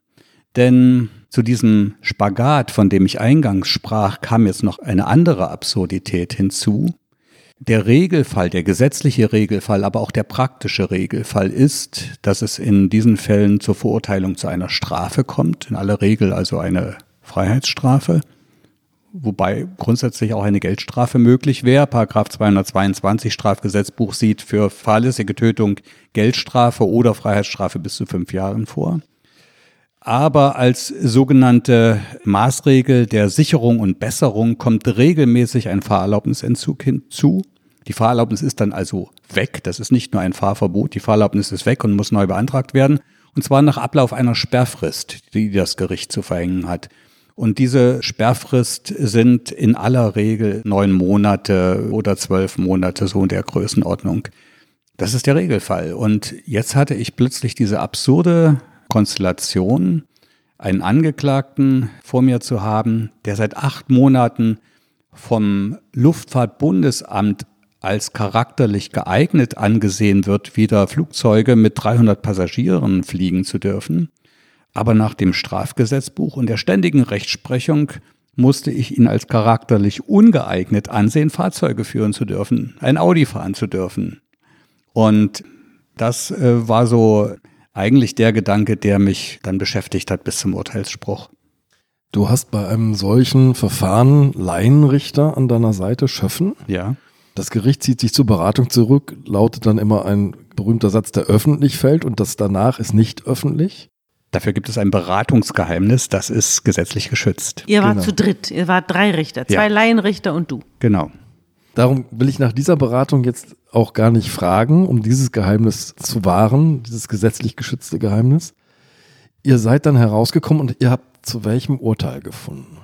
[SPEAKER 4] Denn zu diesem Spagat, von dem ich eingangs sprach, kam jetzt noch eine andere Absurdität hinzu. Der Regelfall, der gesetzliche Regelfall, aber auch der praktische Regelfall ist, dass es in diesen Fällen zur Verurteilung zu einer Strafe kommt, in aller Regel also eine Freiheitsstrafe wobei grundsätzlich auch eine Geldstrafe möglich wäre. Paragraph 222 Strafgesetzbuch sieht für fahrlässige Tötung Geldstrafe oder Freiheitsstrafe bis zu fünf Jahren vor. Aber als sogenannte Maßregel der Sicherung und Besserung kommt regelmäßig ein Fahrerlaubnisentzug hinzu. Die Fahrerlaubnis ist dann also weg. Das ist nicht nur ein Fahrverbot. Die Fahrerlaubnis ist weg und muss neu beantragt werden. Und zwar nach Ablauf einer Sperrfrist, die das Gericht zu verhängen hat. Und diese Sperrfrist sind in aller Regel neun Monate oder zwölf Monate, so in der Größenordnung. Das ist der Regelfall. Und jetzt hatte ich plötzlich diese absurde Konstellation, einen Angeklagten vor mir zu haben, der seit acht Monaten vom Luftfahrtbundesamt als charakterlich geeignet angesehen wird, wieder Flugzeuge mit 300 Passagieren fliegen zu dürfen. Aber nach dem Strafgesetzbuch und der ständigen Rechtsprechung musste ich ihn als charakterlich ungeeignet ansehen, Fahrzeuge führen zu dürfen, ein Audi fahren zu dürfen. Und das äh, war so eigentlich der Gedanke, der mich dann beschäftigt hat bis zum Urteilsspruch.
[SPEAKER 1] Du hast bei einem solchen Verfahren Laienrichter an deiner Seite, Schöffen.
[SPEAKER 4] Ja.
[SPEAKER 1] Das Gericht zieht sich zur Beratung zurück, lautet dann immer ein berühmter Satz, der öffentlich fällt und das danach ist nicht öffentlich.
[SPEAKER 4] Dafür gibt es ein Beratungsgeheimnis, das ist gesetzlich geschützt.
[SPEAKER 2] Ihr wart genau. zu dritt, ihr wart drei Richter, zwei ja. Laienrichter und du.
[SPEAKER 4] Genau.
[SPEAKER 1] Darum will ich nach dieser Beratung jetzt auch gar nicht fragen, um dieses Geheimnis zu wahren, dieses gesetzlich geschützte Geheimnis. Ihr seid dann herausgekommen und ihr habt zu welchem Urteil gefunden?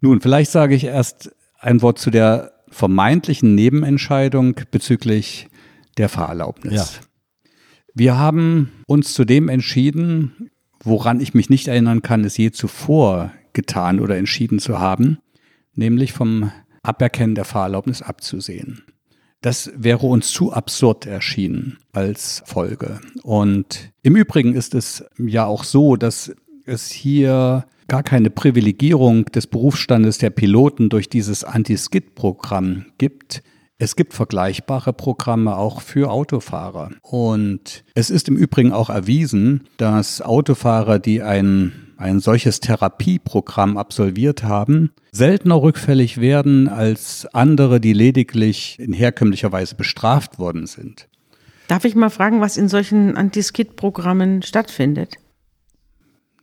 [SPEAKER 4] Nun, vielleicht sage ich erst ein Wort zu der vermeintlichen Nebenentscheidung bezüglich der Fahrerlaubnis. Ja. Wir haben uns zu dem entschieden, woran ich mich nicht erinnern kann, es je zuvor getan oder entschieden zu haben, nämlich vom Aberkennen der Fahrerlaubnis abzusehen. Das wäre uns zu absurd erschienen als Folge. Und im Übrigen ist es ja auch so, dass es hier gar keine Privilegierung des Berufsstandes der Piloten durch dieses Anti-Skid-Programm gibt, es gibt vergleichbare Programme auch für Autofahrer. Und es ist im Übrigen auch erwiesen, dass Autofahrer, die ein, ein solches Therapieprogramm absolviert haben, seltener rückfällig werden als andere, die lediglich in herkömmlicher Weise bestraft worden sind.
[SPEAKER 2] Darf ich mal fragen, was in solchen Anti-Skid-Programmen stattfindet?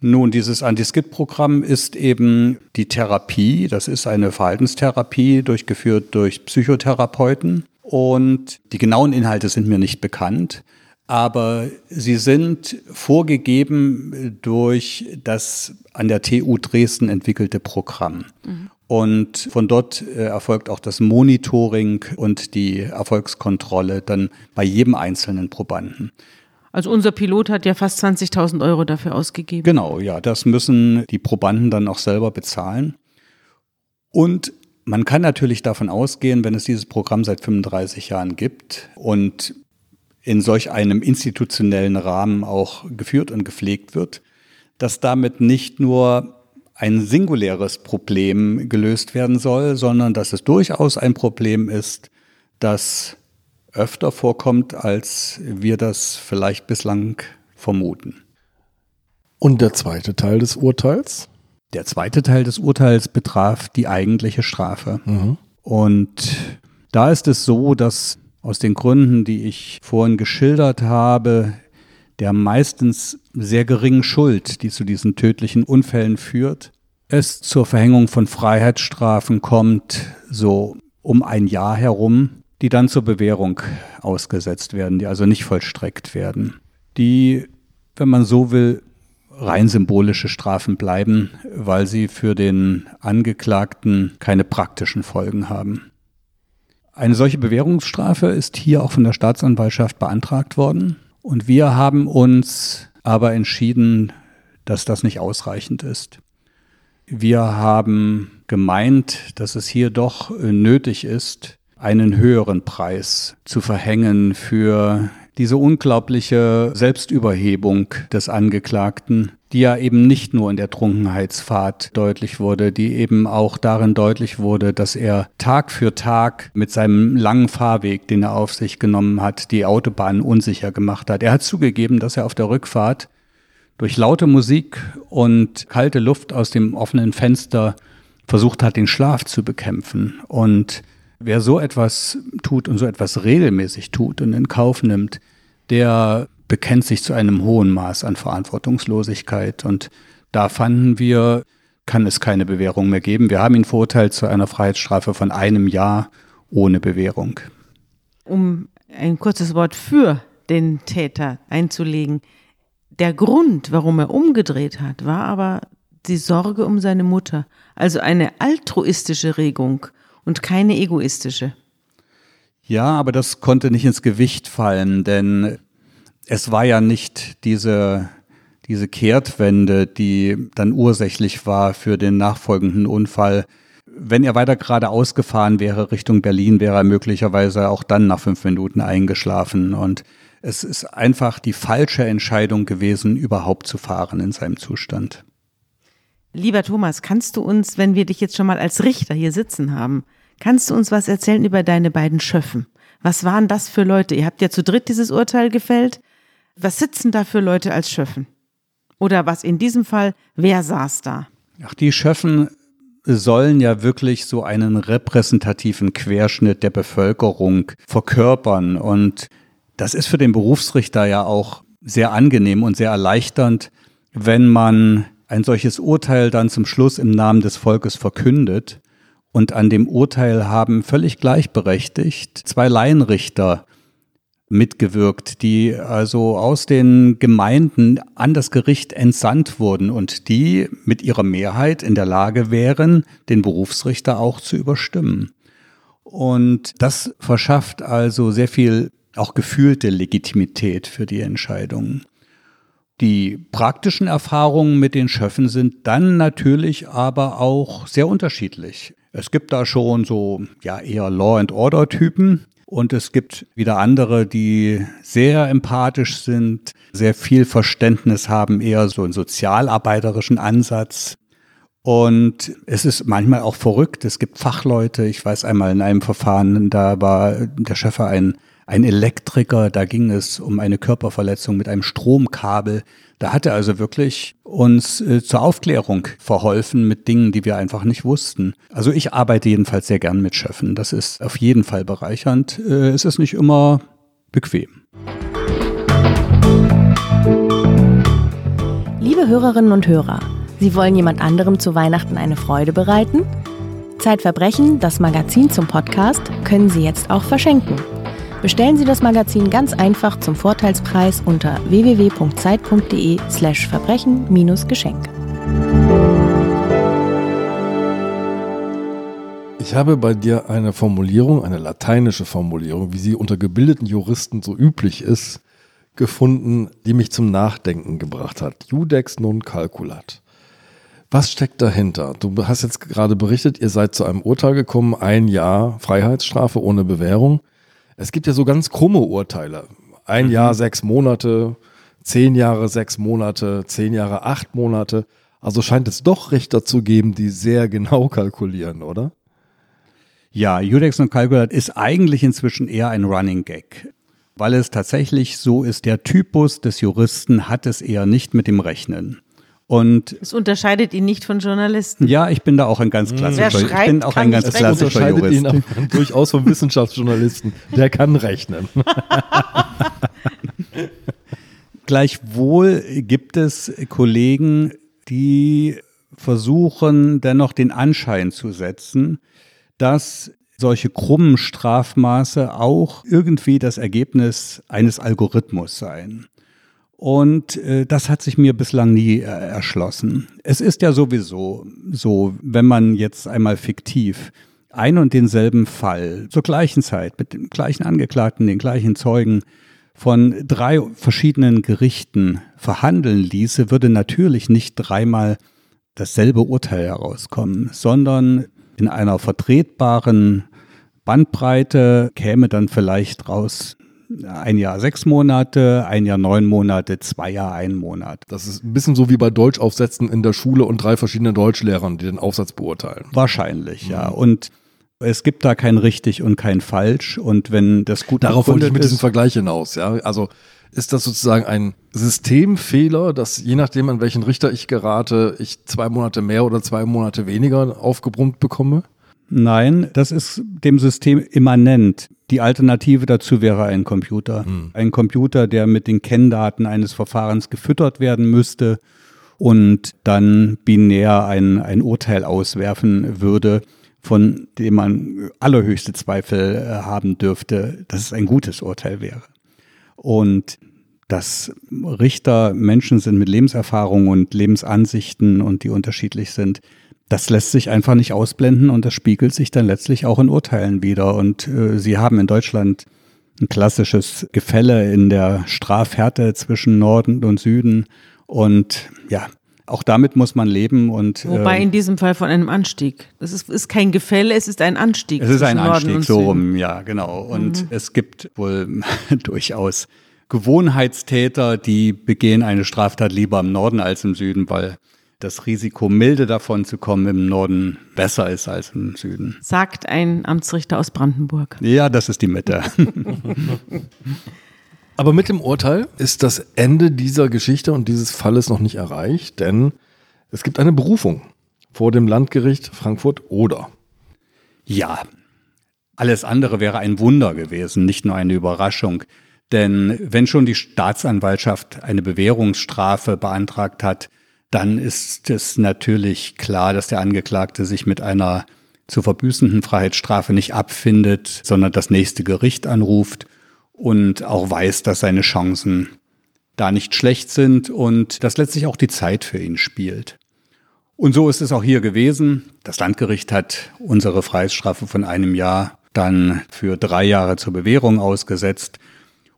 [SPEAKER 4] Nun, dieses Anti-Skid-Programm ist eben die Therapie. Das ist eine Verhaltenstherapie, durchgeführt durch Psychotherapeuten. Und die genauen Inhalte sind mir nicht bekannt. Aber sie sind vorgegeben durch das an der TU Dresden entwickelte Programm. Mhm. Und von dort äh, erfolgt auch das Monitoring und die Erfolgskontrolle dann bei jedem einzelnen Probanden.
[SPEAKER 2] Also unser Pilot hat ja fast 20.000 Euro dafür ausgegeben.
[SPEAKER 4] Genau, ja, das müssen die Probanden dann auch selber bezahlen. Und man kann natürlich davon ausgehen, wenn es dieses Programm seit 35 Jahren gibt und in solch einem institutionellen Rahmen auch geführt und gepflegt wird, dass damit nicht nur ein singuläres Problem gelöst werden soll, sondern dass es durchaus ein Problem ist, dass öfter vorkommt, als wir das vielleicht bislang vermuten.
[SPEAKER 1] Und der zweite Teil des Urteils?
[SPEAKER 4] Der zweite Teil des Urteils betraf die eigentliche Strafe. Mhm. Und da ist es so, dass Aus den Gründen, die ich vorhin geschildert habe, der meistens sehr geringen Schuld, die zu diesen tödlichen Unfällen führt, es zur Verhängung von Freiheitsstrafen kommt, so um ein Jahr herum, die dann zur Bewährung ausgesetzt werden, die also nicht vollstreckt werden, die, wenn man so will, rein symbolische Strafen bleiben, weil sie für den Angeklagten keine praktischen Folgen haben. Eine solche Bewährungsstrafe ist hier auch von der Staatsanwaltschaft beantragt worden. Und wir haben uns aber entschieden, dass das nicht ausreichend ist. Wir haben gemeint, dass es hier doch nötig ist, einen höheren Preis zu verhängen für diese unglaubliche Selbstüberhebung des Angeklagten, die ja eben nicht nur in der Trunkenheitsfahrt deutlich wurde, die eben auch darin deutlich wurde, dass er Tag für Tag mit seinem langen Fahrweg, den er auf sich genommen hat, die Autobahn unsicher gemacht hat. Er hat zugegeben, dass er auf der Rückfahrt durch laute Musik und kalte Luft aus dem offenen Fenster versucht hat, den Schlaf zu bekämpfen. Und wer so etwas tut und so etwas regelmäßig tut und in Kauf nimmt, der bekennt sich zu einem hohen Maß an Verantwortungslosigkeit. Und da fanden wir, kann es keine Bewährung mehr geben. Wir haben ihn verurteilt zu einer Freiheitsstrafe von einem Jahr ohne Bewährung.
[SPEAKER 2] Um ein kurzes Wort für den Täter einzulegen. Der Grund, warum er umgedreht hat, war aber die Sorge um seine Mutter. Also eine altruistische Regung und keine egoistische.
[SPEAKER 4] Ja, aber das konnte nicht ins Gewicht fallen, denn es war ja nicht diese, diese Kehrtwende, die dann ursächlich war für den nachfolgenden Unfall. Wenn er weiter geradeaus gefahren wäre Richtung Berlin, wäre er möglicherweise auch dann nach fünf Minuten eingeschlafen. Und es ist einfach die falsche Entscheidung gewesen, überhaupt zu fahren in seinem Zustand.
[SPEAKER 2] Lieber Thomas, kannst du uns, wenn wir dich jetzt schon mal als Richter hier sitzen haben, kannst du uns was erzählen über deine beiden Schöffen? Was waren das für Leute? Ihr habt ja zu dritt dieses Urteil gefällt. Was sitzen da für Leute als Schöffen? Oder was in diesem Fall, wer saß da?
[SPEAKER 4] Ach, die Schöffen sollen ja wirklich so einen repräsentativen Querschnitt der Bevölkerung verkörpern. Und das ist für den Berufsrichter ja auch sehr angenehm und sehr erleichternd, wenn man ein solches Urteil dann zum Schluss im Namen des Volkes verkündet. Und an dem Urteil haben völlig gleichberechtigt zwei Laienrichter mitgewirkt, die also aus den Gemeinden an das Gericht entsandt wurden und die mit ihrer Mehrheit in der Lage wären, den Berufsrichter auch zu überstimmen. Und das verschafft also sehr viel auch gefühlte Legitimität für die Entscheidungen. Die praktischen Erfahrungen mit den Schöffen sind dann natürlich aber auch sehr unterschiedlich. Es gibt da schon so ja eher Law and Order Typen, und es gibt wieder andere, die sehr empathisch sind, sehr viel Verständnis haben, eher so einen sozialarbeiterischen Ansatz. Und es ist manchmal auch verrückt. Es gibt Fachleute. Ich weiß einmal in einem Verfahren, da war der Chef ein, ein Elektriker. Da ging es um eine Körperverletzung mit einem Stromkabel. Da hat er also wirklich uns äh, zur Aufklärung verholfen mit Dingen, die wir einfach nicht wussten. Also ich arbeite jedenfalls sehr gern mit Schöffen. Das ist auf jeden Fall bereichernd. Äh, es ist nicht immer bequem.
[SPEAKER 5] Liebe Hörerinnen und Hörer, Sie wollen jemand anderem zu Weihnachten eine Freude bereiten? Zeitverbrechen, das Magazin zum Podcast, können Sie jetzt auch verschenken. Bestellen Sie das Magazin ganz einfach zum Vorteilspreis unter www.zeit.de/slash verbrechen-geschenk.
[SPEAKER 1] Ich habe bei dir eine Formulierung, eine lateinische Formulierung, wie sie unter gebildeten Juristen so üblich ist, gefunden, die mich zum Nachdenken gebracht hat. Judex non calculat. Was steckt dahinter? Du hast jetzt gerade berichtet, ihr seid zu einem Urteil gekommen, ein Jahr Freiheitsstrafe ohne Bewährung. Es gibt ja so ganz krumme Urteile. Ein mhm. Jahr, sechs Monate, zehn Jahre, sechs Monate, zehn Jahre, acht Monate. Also scheint es doch Richter zu geben, die sehr (laughs) genau kalkulieren, oder?
[SPEAKER 4] Ja, Judex und Calculat ist eigentlich inzwischen eher ein Running Gag, weil es tatsächlich so ist, der Typus des Juristen hat es eher nicht mit dem Rechnen. Und
[SPEAKER 2] Es unterscheidet ihn nicht von Journalisten.
[SPEAKER 4] ja, ich bin da auch ein ganz klassischer, ich
[SPEAKER 2] schreibt,
[SPEAKER 4] bin auch ein ganz klassischer
[SPEAKER 1] unterscheidet ihn
[SPEAKER 4] Jurist.
[SPEAKER 1] auch (laughs) durchaus vom Wissenschaftsjournalisten. Der kann rechnen. (laughs)
[SPEAKER 4] Gleichwohl gibt es Kollegen, die versuchen dennoch den Anschein zu setzen, dass solche krummen Strafmaße auch irgendwie das Ergebnis eines Algorithmus seien. Und äh, das hat sich mir bislang nie äh, erschlossen. Es ist ja sowieso so, wenn man jetzt einmal fiktiv ein und denselben Fall zur gleichen Zeit mit dem gleichen Angeklagten, den gleichen Zeugen von drei verschiedenen Gerichten verhandeln ließe, würde natürlich nicht dreimal dasselbe Urteil herauskommen, sondern in einer vertretbaren Bandbreite käme dann vielleicht raus ein Jahr sechs Monate, ein Jahr neun Monate, zwei Jahre ein Monat.
[SPEAKER 1] Das ist ein bisschen so wie bei Deutschaufsätzen in der Schule und drei verschiedene Deutschlehrern, die den Aufsatz beurteilen.
[SPEAKER 4] Wahrscheinlich, ja. Und es gibt da kein richtig und kein falsch. Und wenn das gut
[SPEAKER 1] Darauf wollte ich mit diesem Vergleich hinaus, ja. Also ist das sozusagen ein Systemfehler, dass je nachdem, an welchen Richter ich gerate, ich zwei Monate mehr oder zwei Monate weniger aufgebrummt bekomme?
[SPEAKER 4] Nein, das ist dem System immanent. Die Alternative dazu wäre ein Computer. Ein Computer, der mit den Kenndaten eines Verfahrens gefüttert werden müsste und dann binär ein, ein Urteil auswerfen würde, von dem man allerhöchste Zweifel äh, haben dürfte, dass es ein gutes Urteil wäre. Und dass Richter Menschen sind mit Lebenserfahrung und Lebensansichten und die unterschiedlich sind, das lässt sich einfach nicht ausblenden und das spiegelt sich dann letztlich auch in Urteilen wieder. Und äh, Sie haben in Deutschland ein klassisches Gefälle in der Strafhärte zwischen Norden und Süden. Und ja, auch damit muss man leben. Und
[SPEAKER 2] Wobei
[SPEAKER 4] äh,
[SPEAKER 2] in diesem Fall von einem Anstieg. Das ist, ist kein Gefälle, es ist ein Anstieg.
[SPEAKER 4] Es ist ein
[SPEAKER 2] Norden
[SPEAKER 4] Anstieg, so rum, ja, genau. Und es gibt wohl (laughs) durchaus Gewohnheitstäter, die begehen eine Straftat lieber im Norden als im Süden, weil das Risiko, milde davon zu kommen, im Norden besser ist als im Süden.
[SPEAKER 2] Sagt ein Amtsrichter aus Brandenburg.
[SPEAKER 4] Ja, das ist die Mitte. (laughs)
[SPEAKER 1] Aber mit dem Urteil ist das Ende dieser Geschichte und dieses Falles noch nicht erreicht, denn es gibt eine Berufung vor dem Landgericht Frankfurt-Oder.
[SPEAKER 4] Ja, alles andere wäre ein Wunder gewesen, nicht nur eine Überraschung. Denn wenn schon die Staatsanwaltschaft eine Bewährungsstrafe beantragt hat, dann ist es natürlich klar, dass der Angeklagte sich mit einer zu verbüßenden Freiheitsstrafe nicht abfindet, sondern das nächste Gericht anruft und auch weiß, dass seine Chancen da nicht schlecht sind und dass letztlich auch die Zeit für ihn spielt. Und so ist es auch hier gewesen. Das Landgericht hat unsere Freiheitsstrafe von einem Jahr dann für drei Jahre zur Bewährung ausgesetzt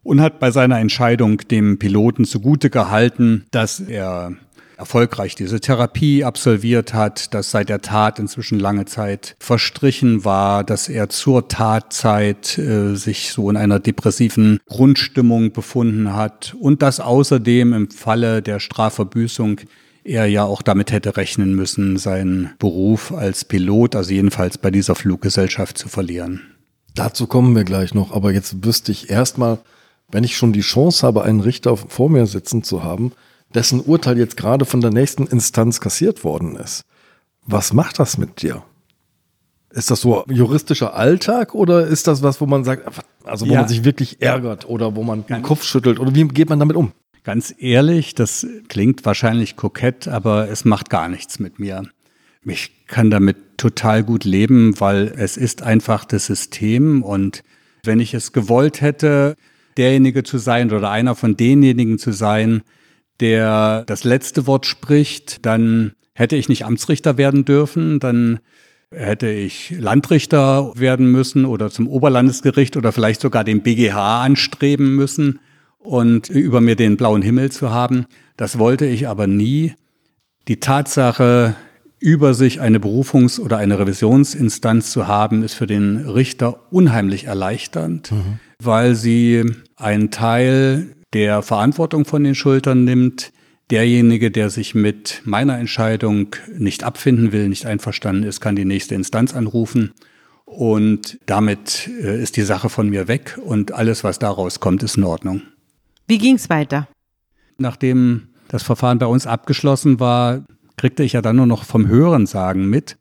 [SPEAKER 4] und hat bei seiner Entscheidung dem Piloten zugute gehalten, dass er erfolgreich diese Therapie absolviert hat, dass seit der Tat inzwischen lange Zeit verstrichen war, dass er zur Tatzeit äh, sich so in einer depressiven Grundstimmung befunden hat und dass außerdem im Falle der Strafverbüßung er ja auch damit hätte rechnen müssen, seinen Beruf als Pilot, also jedenfalls bei dieser Fluggesellschaft zu verlieren.
[SPEAKER 1] Dazu kommen wir gleich noch, aber jetzt wüsste ich erstmal, wenn ich schon die Chance habe, einen Richter vor mir sitzen zu haben, dessen Urteil jetzt gerade von der nächsten Instanz kassiert worden ist. Was macht das mit dir? Ist das so juristischer Alltag oder ist das was, wo man sagt, also wo
[SPEAKER 4] Ja.
[SPEAKER 1] man sich wirklich ärgert oder wo man den Kopf schüttelt oder wie geht man damit um?
[SPEAKER 4] Ganz ehrlich, das klingt wahrscheinlich kokett, aber es macht gar nichts mit mir. Ich kann damit total gut leben, weil es ist einfach das System und wenn ich es gewollt hätte, derjenige zu sein oder einer von denjenigen zu sein, der das letzte Wort spricht, dann hätte ich nicht Amtsrichter werden dürfen, dann hätte ich Landrichter werden müssen oder zum Oberlandesgericht oder vielleicht sogar den BGH anstreben müssen und über mir den blauen Himmel zu haben. Das wollte ich aber nie. Die Tatsache, über sich eine Berufungs- oder eine Revisionsinstanz zu haben, ist für den Richter unheimlich erleichternd, weil sie einen Teil der Verantwortung von den Schultern nimmt. Derjenige, der sich mit meiner Entscheidung nicht abfinden will, nicht einverstanden ist, kann die nächste Instanz anrufen. Und damit äh, ist die Sache von mir weg und alles, was daraus kommt, ist in Ordnung.
[SPEAKER 2] Wie ging's weiter?
[SPEAKER 4] Nachdem das Verfahren bei uns abgeschlossen war, kriegte ich ja dann nur noch vom Hörensagen mit.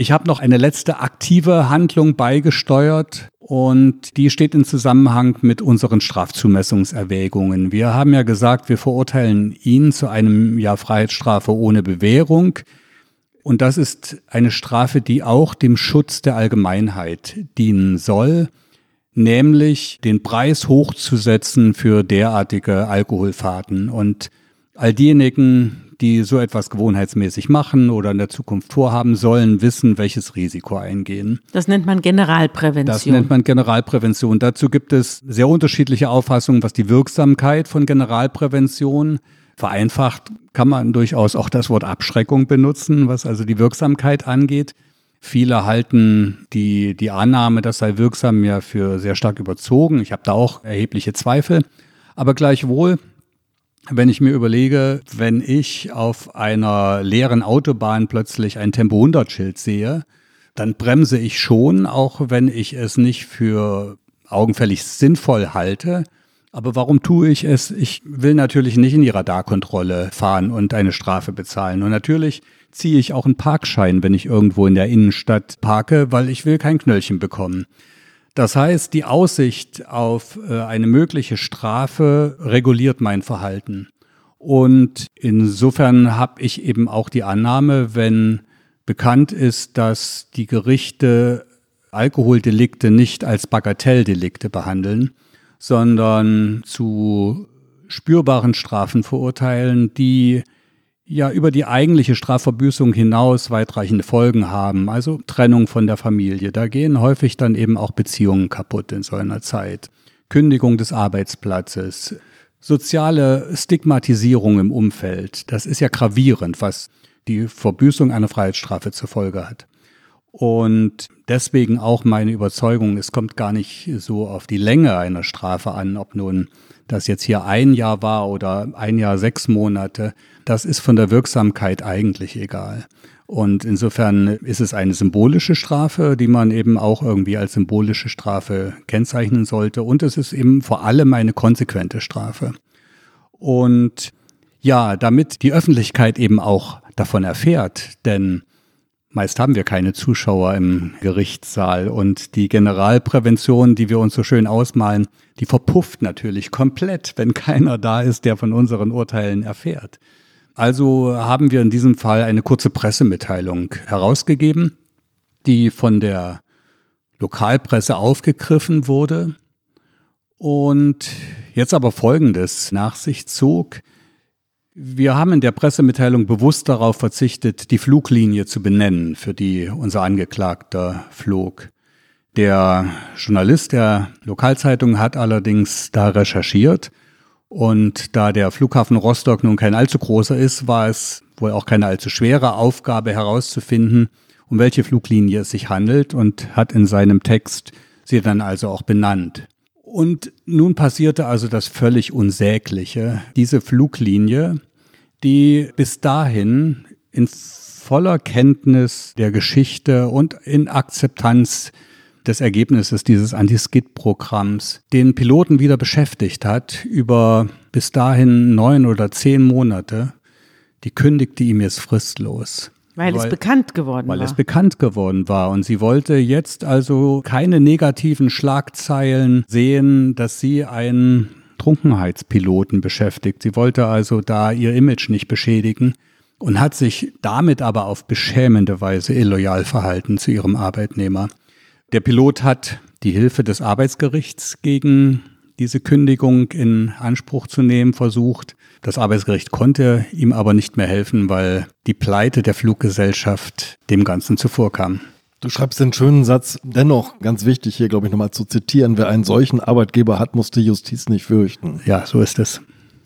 [SPEAKER 4] Ich habe noch eine letzte aktive Handlung beigesteuert und die steht in Zusammenhang mit unseren Strafzumessungserwägungen. Wir haben ja gesagt, wir verurteilen ihn zu einem Jahr Freiheitsstrafe ohne Bewährung. Und das ist eine Strafe, die auch dem Schutz der Allgemeinheit dienen soll, nämlich den Preis hochzusetzen für derartige Alkoholfahrten. Und all diejenigen, die so etwas gewohnheitsmäßig machen oder in der Zukunft vorhaben, sollen wissen, welches Risiko eingehen.
[SPEAKER 2] Das nennt man Generalprävention.
[SPEAKER 4] Das nennt man Generalprävention. Dazu gibt es sehr unterschiedliche Auffassungen, was die Wirksamkeit von Generalprävention vereinfacht kann man durchaus auch das Wort Abschreckung benutzen, was also die Wirksamkeit angeht. Viele halten die, die Annahme, das sei wirksam, ja für sehr stark überzogen. Ich habe da auch erhebliche Zweifel. Aber gleichwohl wenn ich mir überlege, wenn ich auf einer leeren Autobahn plötzlich ein Tempo 100 Schild sehe, dann bremse ich schon, auch wenn ich es nicht für augenfällig sinnvoll halte. Aber warum tue ich es? Ich will natürlich nicht in die Radarkontrolle fahren und eine Strafe bezahlen. Und natürlich ziehe ich auch einen Parkschein, wenn ich irgendwo in der Innenstadt parke, weil ich will kein Knöllchen bekommen. Das heißt, die Aussicht auf äh, eine mögliche Strafe reguliert mein Verhalten. Und insofern habe ich eben auch die Annahme, wenn bekannt ist, dass die Gerichte Alkoholdelikte nicht als Bagatelldelikte behandeln, sondern zu spürbaren Strafen verurteilen, die ja über die eigentliche Strafverbüßung hinaus weitreichende Folgen haben, also Trennung von der Familie. Da gehen häufig dann eben auch Beziehungen kaputt in so einer Zeit. Kündigung des Arbeitsplatzes, soziale Stigmatisierung im Umfeld. Das ist ja gravierend, was die Verbüßung einer Freiheitsstrafe zur Folge hat. Und deswegen auch meine Überzeugung, es kommt gar nicht so auf die Länge einer Strafe an, ob nun das jetzt hier ein Jahr war oder ein Jahr sechs Monate, das ist von der Wirksamkeit eigentlich egal. Und insofern ist es eine symbolische Strafe, die man eben auch irgendwie als symbolische Strafe kennzeichnen sollte. Und es ist eben vor allem eine konsequente Strafe. Und ja, damit die Öffentlichkeit eben auch davon erfährt, denn Meist haben wir keine Zuschauer im Gerichtssaal und die Generalprävention, die wir uns so schön ausmalen, die verpufft natürlich komplett, wenn keiner da ist, der von unseren Urteilen erfährt. Also haben wir in diesem Fall eine kurze Pressemitteilung herausgegeben, die von der Lokalpresse aufgegriffen wurde und jetzt aber Folgendes nach sich zog. Wir haben in der Pressemitteilung bewusst darauf verzichtet, die Fluglinie zu benennen, für die unser Angeklagter flog. Der Journalist der Lokalzeitung hat allerdings da recherchiert und da der Flughafen Rostock nun kein allzu großer ist, war es wohl auch keine allzu schwere Aufgabe herauszufinden, um welche Fluglinie es sich handelt und hat in seinem Text sie dann also auch benannt. Und nun passierte also das völlig Unsägliche. Diese Fluglinie, die bis dahin in voller Kenntnis der Geschichte und in Akzeptanz des Ergebnisses dieses Anti-Skid-Programms den Piloten wieder beschäftigt hat über bis dahin neun oder zehn Monate, die kündigte ihm jetzt fristlos.
[SPEAKER 2] Weil, weil, es bekannt geworden
[SPEAKER 4] weil
[SPEAKER 2] war.
[SPEAKER 4] Weil es bekannt geworden war. Und sie wollte jetzt also keine negativen Schlagzeilen sehen, dass sie einen Trunkenheitspiloten beschäftigt. Sie wollte also da ihr Image nicht beschädigen und hat sich damit aber auf beschämende Weise illoyal verhalten zu ihrem Arbeitnehmer. Der Pilot hat die Hilfe des Arbeitsgerichts gegen diese Kündigung in Anspruch zu nehmen versucht. Das Arbeitsgericht konnte ihm aber nicht mehr helfen, weil die Pleite der Fluggesellschaft dem Ganzen zuvorkam.
[SPEAKER 1] Du schreibst den schönen Satz, dennoch ganz wichtig hier, glaube ich, nochmal zu zitieren, wer einen solchen Arbeitgeber hat, muss die Justiz nicht fürchten.
[SPEAKER 4] Ja, so ist es.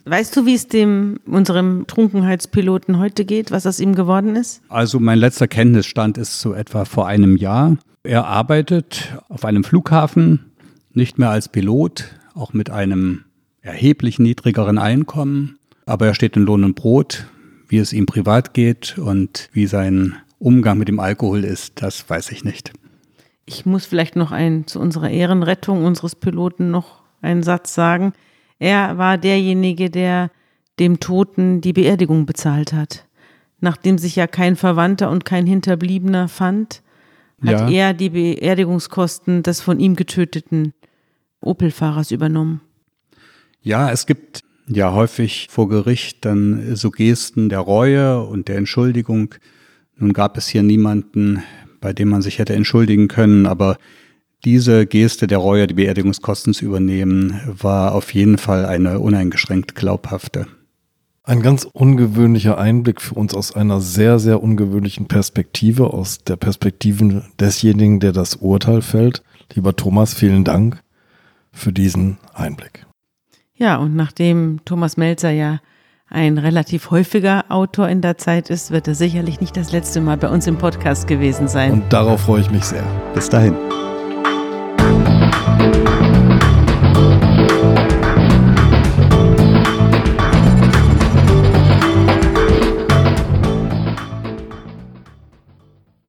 [SPEAKER 2] Weißt du, wie es dem unserem Trunkenheitspiloten heute geht, was aus ihm geworden ist?
[SPEAKER 4] Also mein letzter Kenntnisstand ist so etwa vor einem Jahr. Er arbeitet auf einem Flughafen, nicht mehr als Pilot, auch mit einem erheblich niedrigeren Einkommen. Aber er steht in Lohn und Brot. Wie es ihm privat geht und wie sein Umgang mit dem Alkohol ist, das weiß ich nicht.
[SPEAKER 2] Ich muss vielleicht noch ein, zu unserer Ehrenrettung unseres Piloten noch einen Satz sagen. Er war derjenige, der dem Toten die Beerdigung bezahlt hat. Nachdem sich ja kein Verwandter und kein Hinterbliebener fand, hat
[SPEAKER 4] Ja.
[SPEAKER 2] er die Beerdigungskosten des von ihm getöteten Opel-Fahrers übernommen.
[SPEAKER 4] Ja, es gibt ja häufig vor Gericht dann so Gesten der Reue und der Entschuldigung. Nun gab es hier niemanden, bei dem man sich hätte entschuldigen können, aber diese Geste der Reue, die Beerdigungskosten zu übernehmen, war auf jeden Fall eine uneingeschränkt glaubhafte.
[SPEAKER 1] Ein ganz ungewöhnlicher Einblick für uns aus einer sehr, sehr ungewöhnlichen Perspektive, aus der Perspektive desjenigen, der das Urteil fällt. Lieber Thomas, vielen Dank für diesen Einblick.
[SPEAKER 2] Ja, und nachdem Thomas Melzer ja ein relativ häufiger Autor in der Zeit ist, wird er sicherlich nicht das letzte Mal bei uns im Podcast gewesen sein.
[SPEAKER 1] Und darauf freue ich mich sehr.
[SPEAKER 4] Bis dahin.